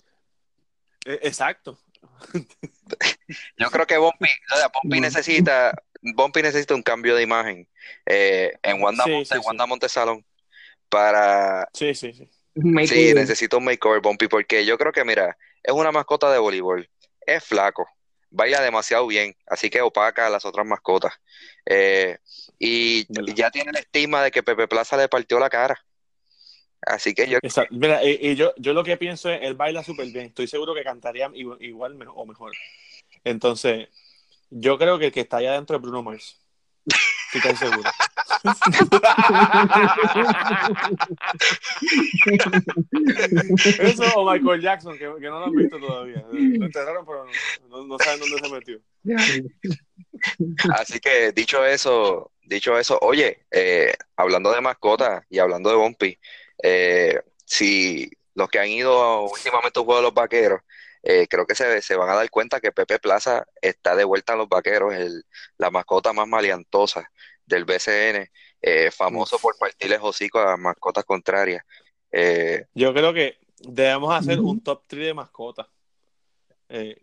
Eh, Exacto. *laughs* yo creo que Bumpy, o sea, Bumpy necesita, Bumpy necesita un cambio de imagen eh, en Wanda, Sí, Monte- sí. Wanda Montesalón para Sí, sí, sí. Sí, necesito un makeover, Bumpy, porque yo creo que, mira, es una mascota de voleibol, es flaco, baila demasiado bien, así que opaca a las otras mascotas. Eh, y Verdad. ya tiene el estigma de que Pepe Plaza le partió la cara. Así que yo, Exacto. Mira, y, y yo, yo lo que pienso es, él baila súper bien. Estoy seguro que cantaría igual, o mejor. Entonces, yo creo que el que está allá adentro es Bruno Mars. Estoy casi seguro. Eso o Michael Jackson, que, que no lo han visto todavía. Lo enterraron, pero no, no- no saben dónde se metió. así que dicho eso, dicho eso, oye, eh, hablando de mascotas y hablando de Bumpy, eh, si los que han ido últimamente a un juego de los vaqueros, eh, creo que se, se van a dar cuenta que Pepe Plaza está de vuelta en los vaqueros, el, la mascota más maleantosa del BCN, eh, famoso por partirles hocico a mascotas contrarias. Eh, Yo creo que debemos hacer un top 3 de mascotas.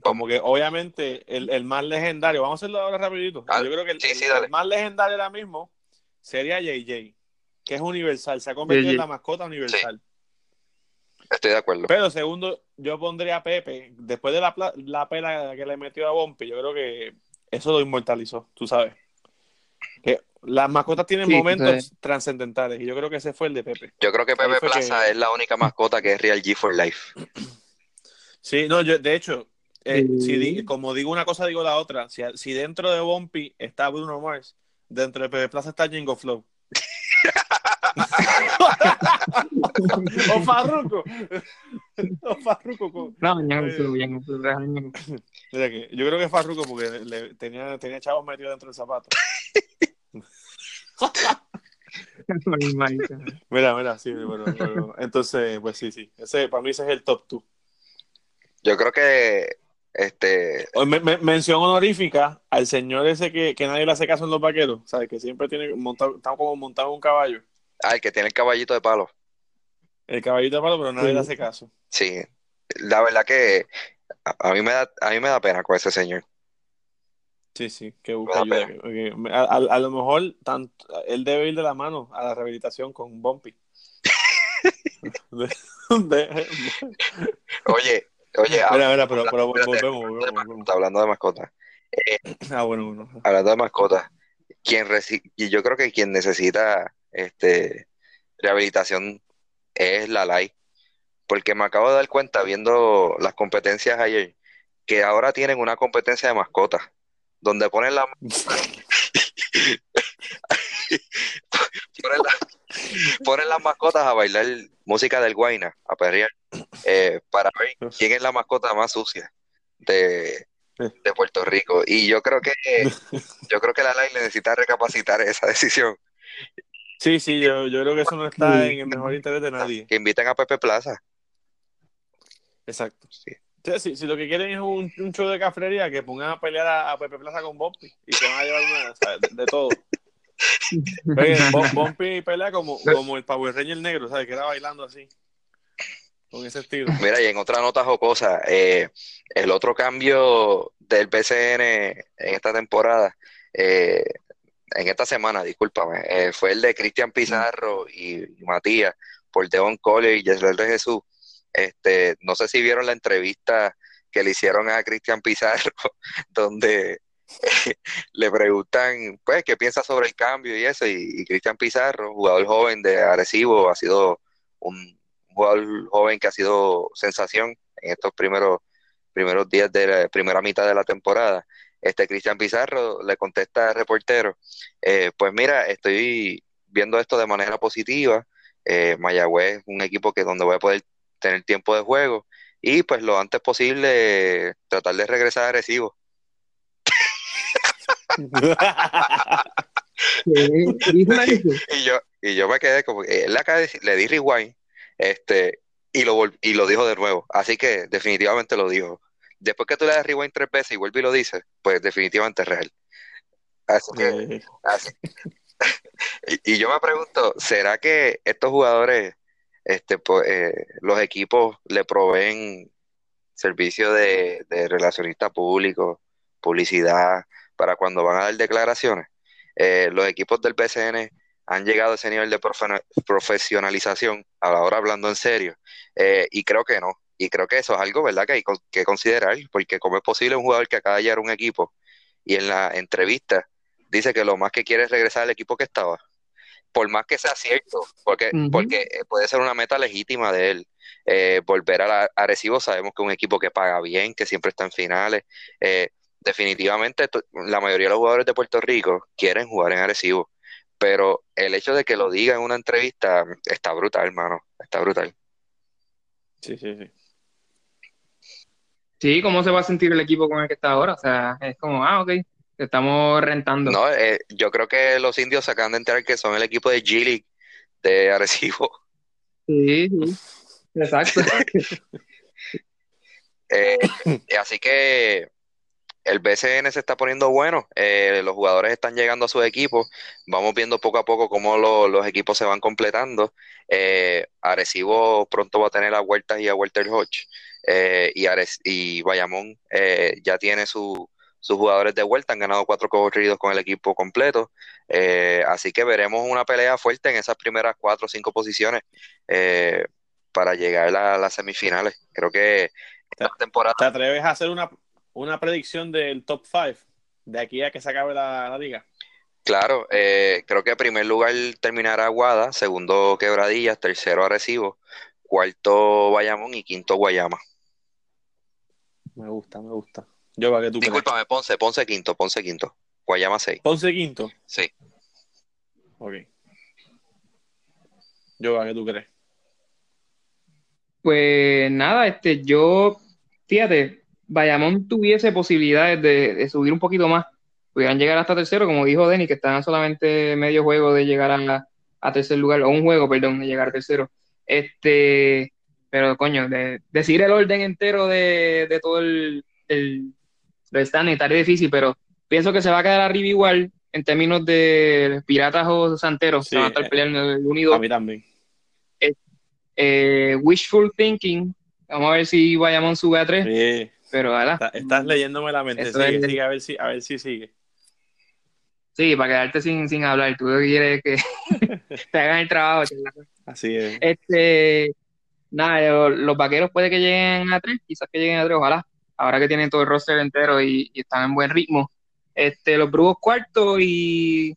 Como que obviamente el, el más legendario, vamos a hacerlo ahora rapidito. Yo creo que el, sí, el- sí, dale. el más legendario ahora mismo sería JJ, que es universal, se ha convertido en la mascota universal. Estoy de acuerdo. Pero segundo, yo pondría a Pepe, después de la, pla- la pela que le metió a Bumpy, yo creo que eso lo inmortalizó, tú sabes. Que las mascotas tienen Sí, momentos sí. trascendentales y yo creo que ese fue el de Pepe. Yo creo que Pepe Plaza que- es la única mascota que es Real G for Life. *clears throat* Sí, no, yo, de hecho, eh, Sí. si di- como digo una cosa, digo la otra. Si, si dentro de Bumpy está Bruno Mars, dentro de Pepe Plaza está Jingo Flow. *laughs* *laughs* *laughs* o Farruko. *laughs* o Farruko. con- No. Mira que, yo creo que es Farruko porque le- le- tenía, tenía chavos metidos dentro del zapato. *laughs* Mira, mira, sí, pero, pero- entonces, pues sí, sí. Ese, para mí ese es el top 2. Yo creo que este mención honorífica al señor ese que, que nadie le hace caso en los vaqueros, ¿sabes? Que siempre tiene montado, está como montado un caballo. ah, el que tiene el caballito de palo. El caballito de palo, pero nadie Sí. le hace caso. Sí, la verdad que a, a mí me da a mí me da pena con ese señor. Sí, sí, que busca ayuda. a, a- a lo mejor tanto, él debe ir de la mano a la rehabilitación con Bumpy. *laughs* De- de- Oye, oye, mira, mira, pero, volvemos, volvemos, volvemos. hablando de mascotas, Ah, bueno, bueno. hablando de mascotas, quien reci- y yo creo que quien necesita este rehabilitación es la LAI, porque me acabo de dar cuenta viendo las competencias ayer que ahora tienen una competencia de mascotas donde ponen la *laughs* ponen, la- ponen las mascotas a bailar música del Guayna, a perrear, eh, para ver quién es la mascota más sucia de, de Puerto Rico. Y yo creo que yo creo que la ley necesita recapacitar esa decisión. Sí, sí, yo, yo creo que eso no está Sí. en el mejor interés de nadie. Que inviten a Pepe Plaza. Exacto. Sí. O sea, si, si lo que quieren es un, un show de cafrería, que pongan a pelear a, a Pepe Plaza con Bumpy y se van a llevar una, o sea, de, de todo. *laughs* Oye, Bom- Bumpy pelea como, como el Power Ranger negro, ¿sabes? Que era bailando así. Con ese estilo. Mira, y en otra nota jocosa, eh, el otro cambio del PCN en esta temporada, eh, en esta semana, discúlpame, eh, fue el de Cristian Pizarro y, Matías por Devon Cole y Yesler de Jesús. Este, no sé si vieron la entrevista que le hicieron a Cristian Pizarro, *laughs* donde *laughs* le preguntan, pues, qué piensa sobre el cambio y eso, y, y Cristian Pizarro, jugador joven de Arecibo, ha sido un jugador joven que ha sido sensación en estos primeros, primeros días de la primera mitad de la temporada. Este Cristian Pizarro le contesta al reportero, eh, pues mira, estoy viendo esto de manera positiva, eh, Mayagüez es un equipo que donde voy a poder tener tiempo de juego y pues lo antes posible eh, tratar de regresar a Arecibo. ¿Qué? ¿Dijo eso? Y yo, y yo me quedé como que él decir- le di rewind, este, y lo y lo dijo de nuevo. Así que definitivamente lo dijo. Después que tú le das rewind tres veces y vuelve y lo dices, pues definitivamente es real. Así que, Eh, así- *laughs* y, y yo me pregunto, ¿será que estos jugadores, este, pues, eh, los equipos le proveen servicio de, de relacionista público publicidad para cuando van a dar declaraciones. Eh, los equipos del BCN han llegado a ese nivel de profesionalización, ahora hablando en serio, eh, y creo que no. Y creo que eso es algo, ¿verdad?, que hay que considerar, porque cómo es posible un jugador que acaba de llegar a un equipo y en la entrevista dice que lo más que quiere es regresar al equipo que estaba, por más que sea cierto, porque, porque eh, puede ser una meta legítima de él. Eh, volver a Arecibo, sabemos que es un equipo que paga bien, que siempre está en finales. Eh, definitivamente, la mayoría de los jugadores de Puerto Rico quieren jugar en Arecibo, pero el hecho de que lo diga en una entrevista está brutal, hermano, está brutal. Sí, sí, sí. Sí, ¿cómo se va a sentir el equipo con el que está ahora? O sea, es como, ah, ok, estamos rentando. No, eh, yo creo que los indios se acaban de enterar que son el equipo de G de Arecibo. Sí, sí, exacto. *laughs* Eh, así que el BCN se está poniendo bueno, eh, los jugadores están llegando a sus equipos, vamos viendo poco a poco cómo los equipos se van completando. Arecibo pronto va a tener a Huertas y a Walter Hodge. Eh, y, Ares, y Bayamón eh, ya tiene sus jugadores de vuelta, han ganado cuatro corridos con el equipo completo, eh, así que veremos una pelea fuerte en esas primeras cuatro o cinco posiciones para llegar a, las semifinales. Creo que esta temporada... ¿Te atreves a hacer una, una predicción del top five de aquí a que se acabe la, liga? Claro, creo que en primer lugar terminará Aguada, segundo Quebradillas, tercero Arecibo, cuarto Bayamón y quinto Guayama. Me gusta, me gusta. Yo para que tú Discúlpame, Ponce, Ponce quinto, Ponce quinto. Guayama 6. Ponce quinto. Sí. Ok. Yo para que tú crees. Pues nada, este, yo, fíjate, Bayamón tuviese posibilidades de, subir un poquito más. Pudieran llegar hasta tercero, como dijo Denny, que están solamente medio juego de llegar a, a tercer lugar, o un juego, perdón, de llegar a tercero. Este, pero coño, de, decir el orden entero de, de todo el, el, standing estaría difícil, pero pienso que se va a quedar arriba igual en términos de Piratas o Santeros, se van a estar eh, peleando el unido. A mí también. Eh, eh, wishful thinking, vamos a ver si Bayamón sube a tres. Sí. Pero ¿verdad? estás leyéndome la mente, sigue, sigue, a ver si, a ver si sigue. Sí, para quedarte sin, sin hablar, tú quieres que *laughs* *laughs* te hagan el trabajo. Así es. Este, nada, los vaqueros puede que lleguen a tres, quizás que lleguen a tres, ojalá. Ahora que tienen todo el roster entero y, están en buen ritmo. Este, los Brujos cuarto y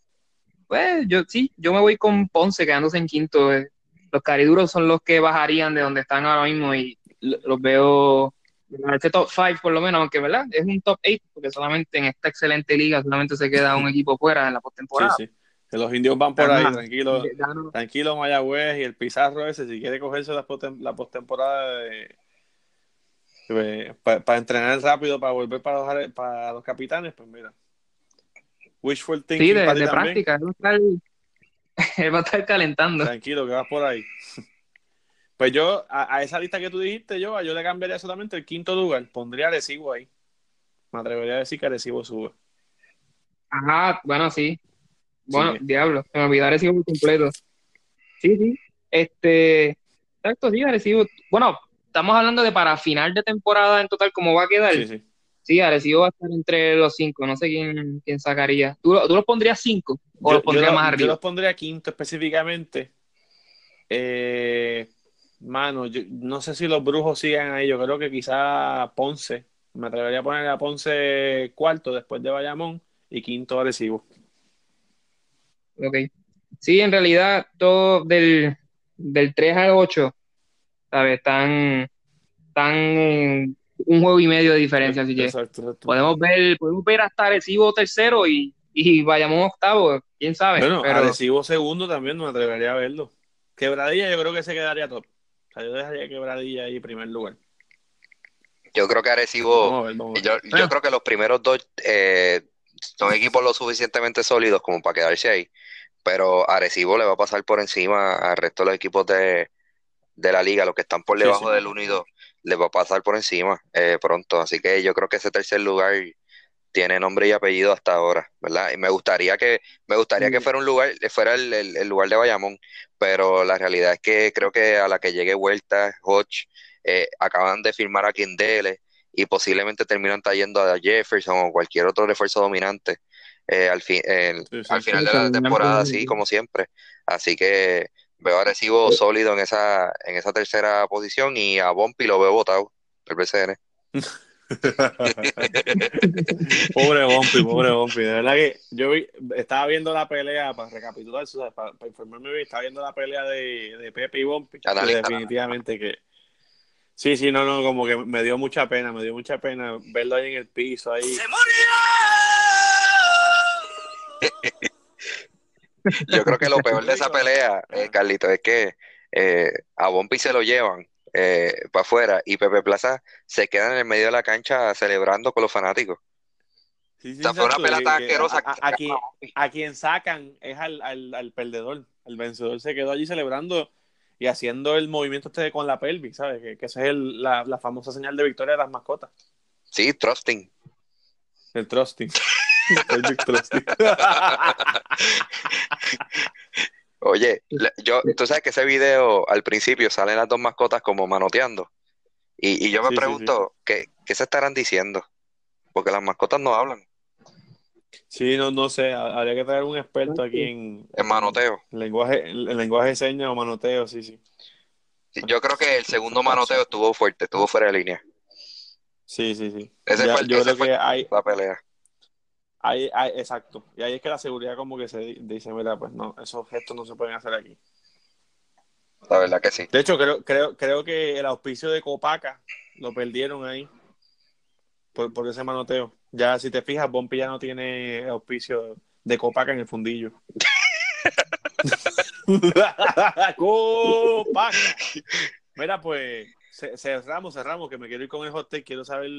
pues yo sí, yo me voy con Ponce quedándose en quinto. Eh. Los cariduros son los que bajarían de donde están ahora mismo y los veo en este top 5 por lo menos, aunque verdad es un top 8 porque solamente en esta excelente liga solamente se queda un equipo fuera en la postemporada. Sí, sí. Que los indios van por ahí, tranquilo, tranquilo Mayagüez y el Pizarro ese, si quiere cogerse la, postemporada para entrenar rápido, para volver para los, para los capitanes, pues mira. Wishful thinking. Sí, de, de práctica, *laughs* él va, a estar, calentando. Tranquilo, que vas por ahí. *laughs* Pues yo, a, esa lista que tú dijiste, yo, yo le cambiaría solamente el quinto lugar. Pondría Arecibo ahí. Me atrevería a decir que Arecibo sube. Ajá, bueno, sí. Bueno, diablo, me olvidé Arecibo por completo. Sí, sí. Este, exacto, sí, Arecibo. Bueno, estamos hablando de para final de temporada en total, ¿cómo va a quedar? Sí, sí. Sí, Arecibo va a estar entre los cinco, no sé quién, quién sacaría. ¿Tú, ¿Tú los pondrías cinco o los pondrías más arriba? Yo los pondría quinto específicamente. Eh, mano, yo, no sé si los brujos siguen ahí, yo creo que quizá Ponce. Me atrevería a poner a Ponce cuarto después de Bayamón y quinto Arecibo. Ok. Sí, en realidad, todo del, del 3 al 8, ¿sabes? Están, están un juego y medio de diferencia, así que podemos ver, podemos ver hasta Arecibo tercero y, y vayamos octavo, quién sabe. Bueno, pero... Arecibo segundo también me atrevería a verlo. Quebradilla yo creo que se quedaría top. O sea, yo dejaría Quebradilla ahí en primer lugar. Yo creo que Arecibo, Yo, yo, creo que los primeros dos eh, son equipos lo suficientemente sólidos como para quedarse ahí, pero Arecibo le va a pasar por encima al resto de los equipos de, la liga, los que están por debajo del unido, les va a pasar por encima eh, pronto, así que yo creo que ese tercer lugar tiene nombre y apellido hasta ahora, ¿verdad? Y me gustaría que me gustaría que fuera un lugar, fuera el, lugar de Bayamón, pero la realidad es que creo que a la que llegue Vuelta, Hodge, eh, acaban de firmar a Kindele y posiblemente terminan trayendo a Jefferson o cualquier otro refuerzo dominante eh, al, fin, el- Sí, sí, al sí. final de la temporada, sí. así como siempre. Así que veo a Recibo sólido en esa, en esa tercera posición y a Bompi lo veo votado, el BCN. *laughs* pobre Bompi, pobre Bompi. De verdad que yo vi- estaba viendo la pelea, para recapitular, para, para informarme estaba viendo la pelea de, de Pepe y Bompi. y definitivamente que. Sí, sí, no, no, como que me dio mucha pena, me dio mucha pena verlo ahí en el piso, ahí. *laughs* Yo creo que lo peor de esa pelea, eh, Carlito, es que eh, a Bompi se lo llevan para afuera y Pepe Plaza se queda en el medio de la cancha celebrando con los fanáticos. Sí, sí, O sea, fue una pelea tan asquerosa. a- a- a quien- a quien sacan es al, al, al perdedor. El vencedor se quedó allí celebrando y haciendo el movimiento este con la pelvis, ¿sabes? Que, que esa es el- la, la famosa señal de victoria de las mascotas. Sí, trusting. El trusting. *laughs* *laughs* Oye, yo, tú sabes que ese video al principio salen las dos mascotas como manoteando. Y, y yo me Sí, sí, pregunto, ¿qué, qué se estarán diciendo? Porque las mascotas no hablan Sí, no, no sé. ha- Habría que traer un experto aquí en, en manoteo. en lenguaje, en lenguaje de señas o manoteo, sí, sí. Sí, Yo creo que el segundo manoteo estuvo fuerte, estuvo fuera de línea. Sí, sí, sí. Ese Ya- fue el- yo ese creo fue que hay, La pelea. Hay, hay- exacto. Y ahí es que la seguridad como que se di- dice, mira, pues no, esos gestos no se pueden hacer aquí. La verdad que sí. De hecho, creo, creo, creo que el auspicio de Copaca lo perdieron ahí por, por ese manoteo. Ya, si te fijas, Bompi ya no tiene auspicio de Copaca en el fundillo. *laughs* Copaca. Mira, pues ce- cerramos, cerramos, que me quiero ir con el hot take. Quiero saber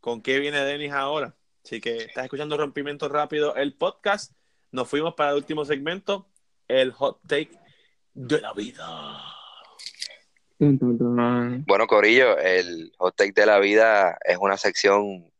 con qué viene Denis ahora. Así que estás escuchando Rompimiento Rápido, el podcast. Nos fuimos para el último segmento, el hot take de la vida. Bueno, Corillo, el Hot Take de la Vida es una sección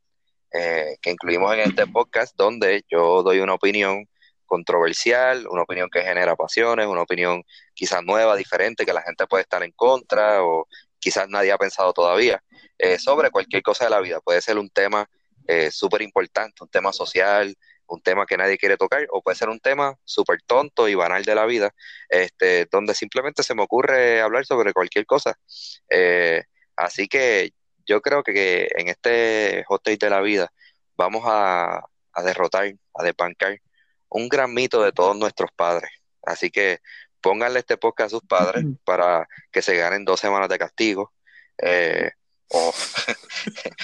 eh, que incluimos en este podcast donde yo doy una opinión controversial, una opinión que genera pasiones, una opinión quizás nueva, diferente, que la gente puede estar en contra o quizás nadie ha pensado todavía, eh, sobre cualquier cosa de la vida. Puede ser un tema eh, súper importante, un tema social, un tema que nadie quiere tocar, o puede ser un tema súper tonto y banal de la vida, este, donde simplemente se me ocurre hablar sobre cualquier cosa. Eh, así que yo creo que, que en este hot take de la vida vamos a, a derrotar, a desbancar un gran mito de todos nuestros padres. Así que pónganle este podcast a sus padres para que se ganen dos semanas de castigo. eh, o,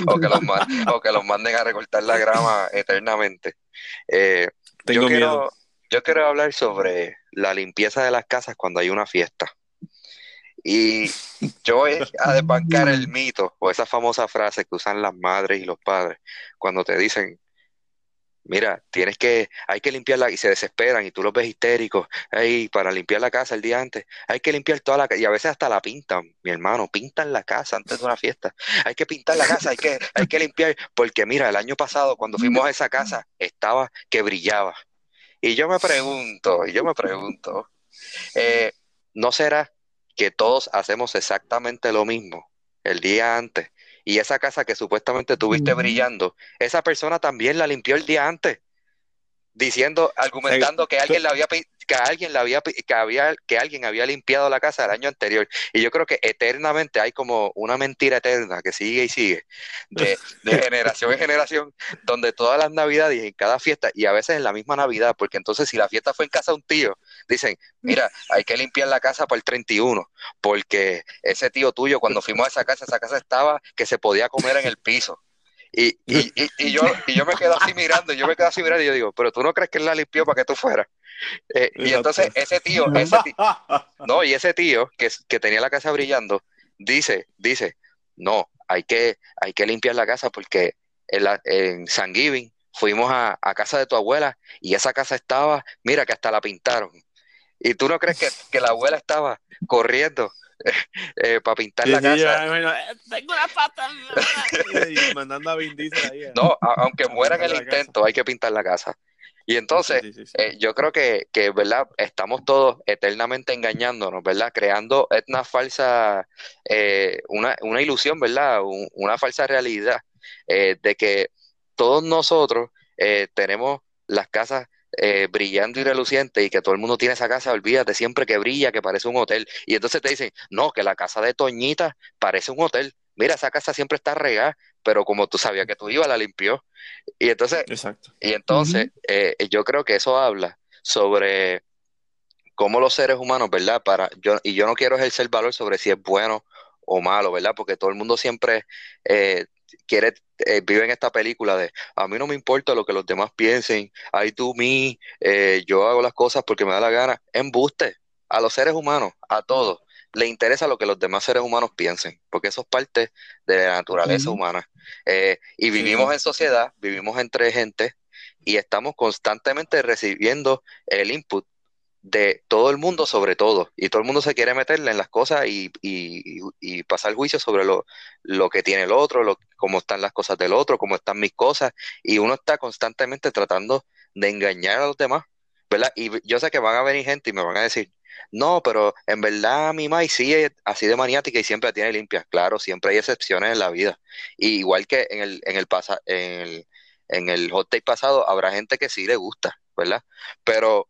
o que los, ma- o que los manden a recortar la grama eternamente. Eh, Tengo yo quiero, miedo. yo quiero hablar sobre la limpieza de las casas cuando hay una fiesta. Y yo voy a desbancar el mito o esa famosa frase que usan las madres y los padres cuando te dicen, mira, tienes que, hay que limpiarla y se desesperan y tú los ves histéricos, ahí para limpiar la casa el día antes, hay que limpiar toda la casa y a veces hasta la pintan, mi hermano, pintan la casa antes de una fiesta, hay que pintar la casa, hay que, hay que limpiar, porque mira, el año pasado cuando fuimos a esa casa estaba que brillaba. Y yo me pregunto, y yo me pregunto, eh, ¿no será que todos hacemos exactamente lo mismo el día antes? Y esa casa que supuestamente tuviste brillando, esa persona también la limpió el día antes, diciendo, argumentando que alguien la había que alguien la había que había que alguien había limpiado la casa el año anterior. Y yo creo que eternamente hay como una mentira eterna que sigue y sigue de, de *laughs* generación en generación, donde todas las navidades y en cada fiesta, y a veces en la misma Navidad, porque entonces si la fiesta fue en casa de un tío, dicen, mira, hay que limpiar la casa para el 31, porque ese tío tuyo cuando fuimos a esa casa, esa casa estaba que se podía comer en el piso. Y, y, y, y yo, y yo me quedo así mirando, y yo me quedo así mirando y yo digo, pero tú no crees que él la limpió para que tú fueras. Eh, y entonces ese tío, ese ti- no, y ese tío que, que tenía la casa brillando, dice, dice, no, hay que, hay que limpiar la casa porque en, la- en San Giving fuimos a, a casa de tu abuela y esa casa estaba, mira que hasta la pintaron. Y tú no crees que, que la abuela estaba corriendo *laughs* para pintar Sí, la sí, casa. yo "Eh, tengo una pata. *laughs* y mandando a Vin Diesel ahí. No, a- aunque muera en el la casa. intento, hay que pintar la casa. Y entonces, Sí, sí, sí. eh, yo creo que, que, ¿verdad? Estamos todos eternamente engañándonos, ¿verdad? Creando una falsa, eh, una, una ilusión, ¿verdad? Un- una falsa realidad eh, de que todos nosotros eh, tenemos las casas eh, brillando y relucientes y que todo el mundo tiene esa casa, olvídate, siempre que brilla, que parece un hotel. Y entonces te dicen, no, que la casa de Toñita parece un hotel. Mira, esa casa siempre está regada, pero como tú sabías que tú ibas, la limpió. Y entonces, Exacto. y entonces, eh, yo creo que eso habla sobre cómo los seres humanos, ¿verdad? Para, yo, y yo no quiero ejercer valor sobre si es bueno o malo, ¿verdad? Porque todo el mundo siempre eh, quiere, eh, vive en esta película de, a mí no me importa lo que los demás piensen, I do me, eh, yo hago las cosas porque me da la gana. Embuste a los seres humanos, a todos. Le interesa lo que los demás seres humanos piensen, porque eso es parte de la naturaleza humana. Eh, y vivimos sí. en sociedad, vivimos entre gente y estamos constantemente recibiendo el input de todo el mundo sobre todo. Y todo el mundo se quiere meterle en las cosas y, y- y pasar juicio sobre lo, lo que tiene el otro, lo, cómo están las cosas del otro, cómo están mis cosas. Y uno está constantemente tratando de engañar a los demás, ¿verdad? Y yo sé que van a venir gente y me van a decir, no, pero en verdad mi Mai sí es así de maniática y siempre la tiene limpia. Claro, siempre hay excepciones en la vida. Y igual que en el, en el, pasa, en el, en el hot pasado, habrá gente que sí le gusta, ¿verdad? Pero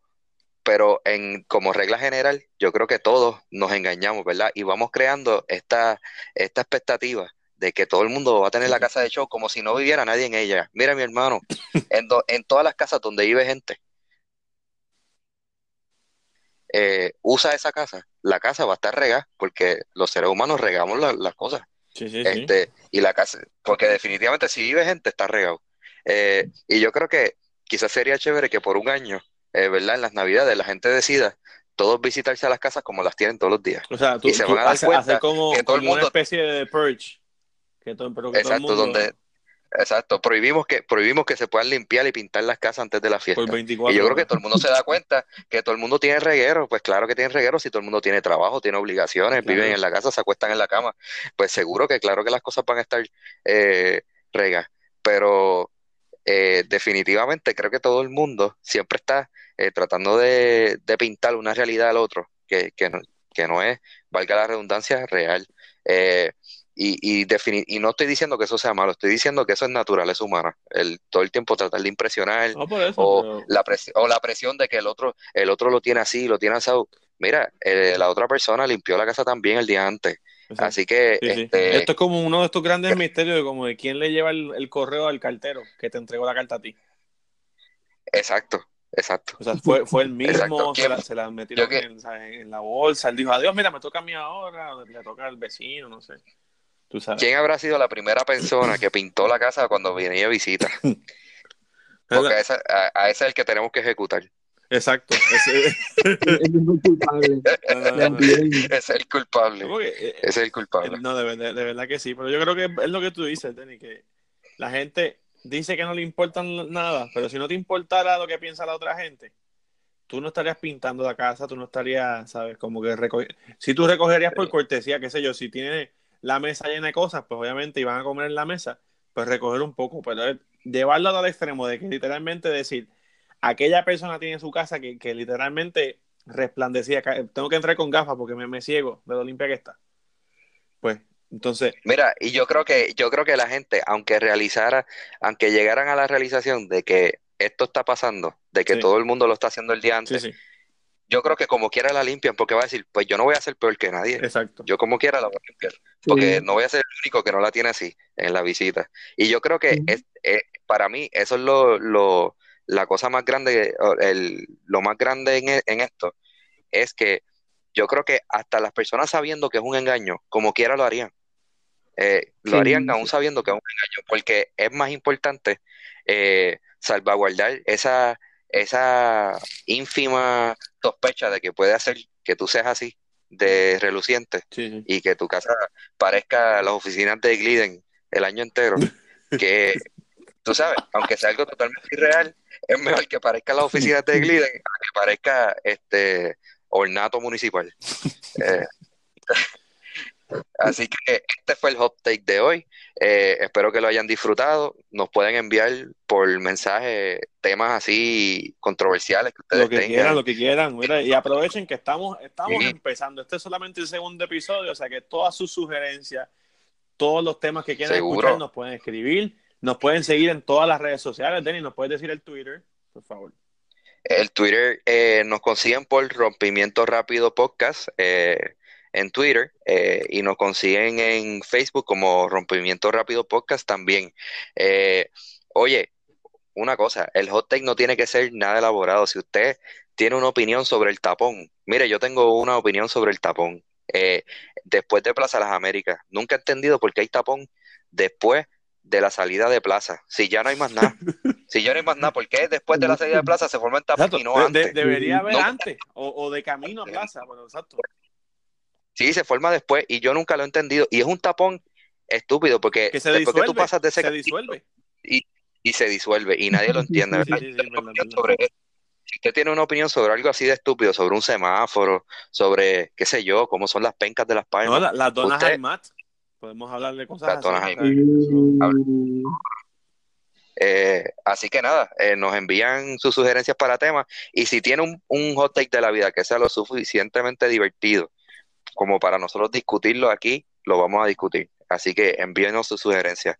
pero en, como regla general, yo creo que todos nos engañamos, ¿verdad? Y vamos creando esta, esta expectativa de que todo el mundo va a tener la casa de show como si no viviera nadie en ella. Mira, mi hermano, *laughs* en, do- en todas las casas donde vive gente, eh, usa esa casa, la casa va a estar regada porque los seres humanos regamos la- las cosas. Sí, sí, sí. Este, y la casa, porque definitivamente si vive gente está regado. Eh, y yo creo que quizás sería chévere que por un año, eh, ¿verdad? En las Navidades la gente decida todos visitarse a las casas como las tienen todos los días. O sea, tú, y se tú van a dar hacer como, que todo el como una especie de purge. Que todo, pero que todo el Exacto, mundo donde, exacto, prohibimos que, prohibimos que se puedan limpiar y pintar las casas antes de la fiesta. por 24 Y yo creo que todo el mundo se da cuenta que todo el mundo tiene reguero, pues claro que tiene reguero, si todo el mundo tiene trabajo, tiene obligaciones, Claro. viven en la casa, se acuestan en la cama, pues seguro que claro que las cosas van a estar eh, regas, pero eh, definitivamente creo que todo el mundo siempre está eh, tratando de, de pintar una realidad al otro, que, que no, que no es, valga la redundancia, real. Eh, y, y, no estoy diciendo que eso sea malo, estoy diciendo que eso es naturaleza humana, el, todo el tiempo tratar de impresionar, No por eso, o pero- la presión, o la presión de que el otro, el otro lo tiene así, lo tiene asado. Mira, eh, la otra persona limpió la casa también el día antes. Exacto. Así que, Sí, sí. este, Esto es como uno de estos grandes misterios de como de quién le lleva el, el correo al cartero que te entregó la carta a ti. exacto, exacto. O sea, fue, fue el *laughs* mismo, se la, se la que- en, la bolsa. Él dijo, adiós, mira, me toca a mí ahora, le toca al vecino, no sé. Tú sabes. ¿Quién habrá sido la primera persona que pintó la casa cuando venía a visita? *laughs* Porque a, esa- a- a ese es el que tenemos que ejecutar. Exacto. Ese- *laughs* Es muy culpable. es el culpable. Eh, es el culpable. No, de, verdad- de verdad que sí, pero yo creo que es lo que tú dices, Denny, que la gente dice que no le importan nada, pero si no te importara lo que piensa la otra gente, tú no estarías pintando la casa, tú no estarías, ¿sabes? Como que recoger... Si tú recogerías por cortesía, qué sé yo, si tienes la mesa llena de cosas, pues obviamente iban a comer en la mesa, pues recoger un poco, pero es llevarlo al extremo de que literalmente decir, aquella persona tiene su casa que, que literalmente resplandecía, tengo que entrar con gafas porque me, me ciego de lo limpia que está. Pues, entonces, Mira, y yo creo que, yo creo que la gente, aunque realizara, aunque llegaran a la realización de que esto está pasando, de que Sí. todo el mundo lo está haciendo el día antes, sí, yo creo que como quiera la limpian, porque va a decir, pues yo no voy a ser peor que nadie. exacto. Yo como quiera la voy a limpiar, porque Sí. no voy a ser el único que no la tiene así en la visita. Y yo creo que es, es- para mí eso es lo, lo- la cosa más grande, el, lo más grande en, e- en esto, es que yo creo que hasta las personas sabiendo que es un engaño, como quiera lo harían. Eh, lo Sí, harían aún sabiendo que es un engaño, porque es más importante eh, salvaguardar esa, esa ínfima sospecha de que puede hacer que tú seas así, de reluciente, sí. y que tu casa parezca las oficinas de Gliden el año entero, *laughs* que tú sabes, aunque sea algo totalmente irreal, es mejor que parezca las oficinas de Gliden que parezca este ornato municipal. *laughs* Eh, así que este fue el hot take de hoy. Eh, espero que lo hayan disfrutado. Nos pueden enviar por mensaje temas así controversiales que ustedes Lo que tengan. quieran, lo que quieran. Mira, y aprovechen que estamos, estamos Sí. empezando. Este es solamente el segundo episodio, o sea que todas sus sugerencias, todos los temas que quieran Seguro. escuchar, nos pueden escribir. Nos pueden seguir en todas las redes sociales. Denis, ¿nos puedes decir el Twitter? Por favor. El Twitter eh, nos consiguen por Rompimiento Rápido Podcast eh, en Twitter eh, y nos consiguen en Facebook como Rompimiento Rápido Podcast también. Eh, oye, una cosa, el hot take no tiene que ser nada elaborado. Si usted tiene una opinión sobre el tapón, mire, yo tengo una opinión sobre el tapón. Eh, después de Plaza Las Américas, nunca he entendido por qué hay tapón después de la salida de Plaza. Si ya no hay más nada. *laughs* Si ya no hay más nada, ¿por qué después de la salida de Plaza se forma el tapón Exacto. y no De- de- antes? debería haber No. antes o, o de camino a plaza. Bueno, exacto. Sí, se forma después y yo nunca lo he entendido. Y es un tapón estúpido porque Que se después que tú pasas de ese Se disuelve. y se disuelve y nadie lo entiende, Sí, ¿verdad? sí, sí, verdad, sobre- si usted tiene una opinión sobre algo así de estúpido, sobre un semáforo, sobre, qué sé yo, cómo son las pencas de las No, palmas, la- las donas Usted- Aymat. Podemos hablar de cosas así. Eh, así que nada, eh, nos envían sus sugerencias para temas y si tiene un, un hot take de la vida que sea lo suficientemente divertido como para nosotros discutirlo aquí, lo vamos a discutir. Así que envíenos sus sugerencias.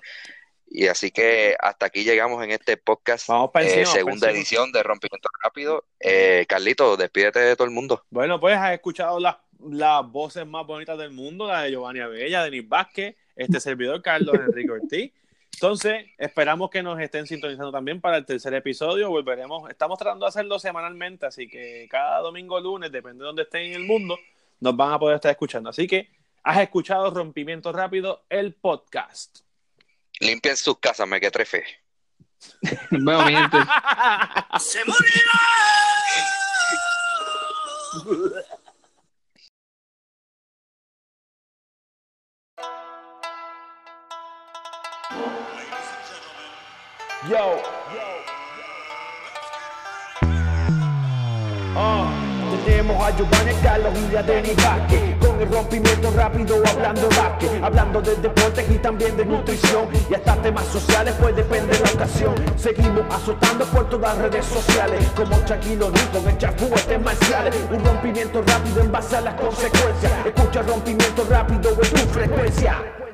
Y así que hasta aquí llegamos en este podcast, Vamos para eh, encima. segunda edición de Rompimiento Rápido. Eh, Carlito, despídete de todo el mundo. Bueno, pues has escuchado las, las voces más bonitas del mundo, la de Giovanni Abella, Denis Vázquez, este servidor Carlos Enrique Ortiz. Entonces, esperamos que nos estén sintonizando también para el tercer episodio. Volveremos, estamos tratando de hacerlo semanalmente, así que cada domingo o lunes, depende de dónde estén en el mundo, nos van a poder estar escuchando. Así que has escuchado Rompimiento Rápido, el podcast. Limpien sus casas, me que trefe. *laughs* Bueno, mi gente, *laughs* ¡Se morirá! *laughs* Yo. Ah, tenemos a Giovanni Carlos y a Denis Vázquez Con el rompimiento rápido hablando básquet Hablando de deportes y también de nutrición. Y hasta temas sociales pues depende de la ocasión. Seguimos azotando por todas las redes sociales Como Shaquille O'Neal con el chafú artes marciales. Un rompimiento rápido en base a las consecuencias. Escucha rompimiento rápido en tu frecuencia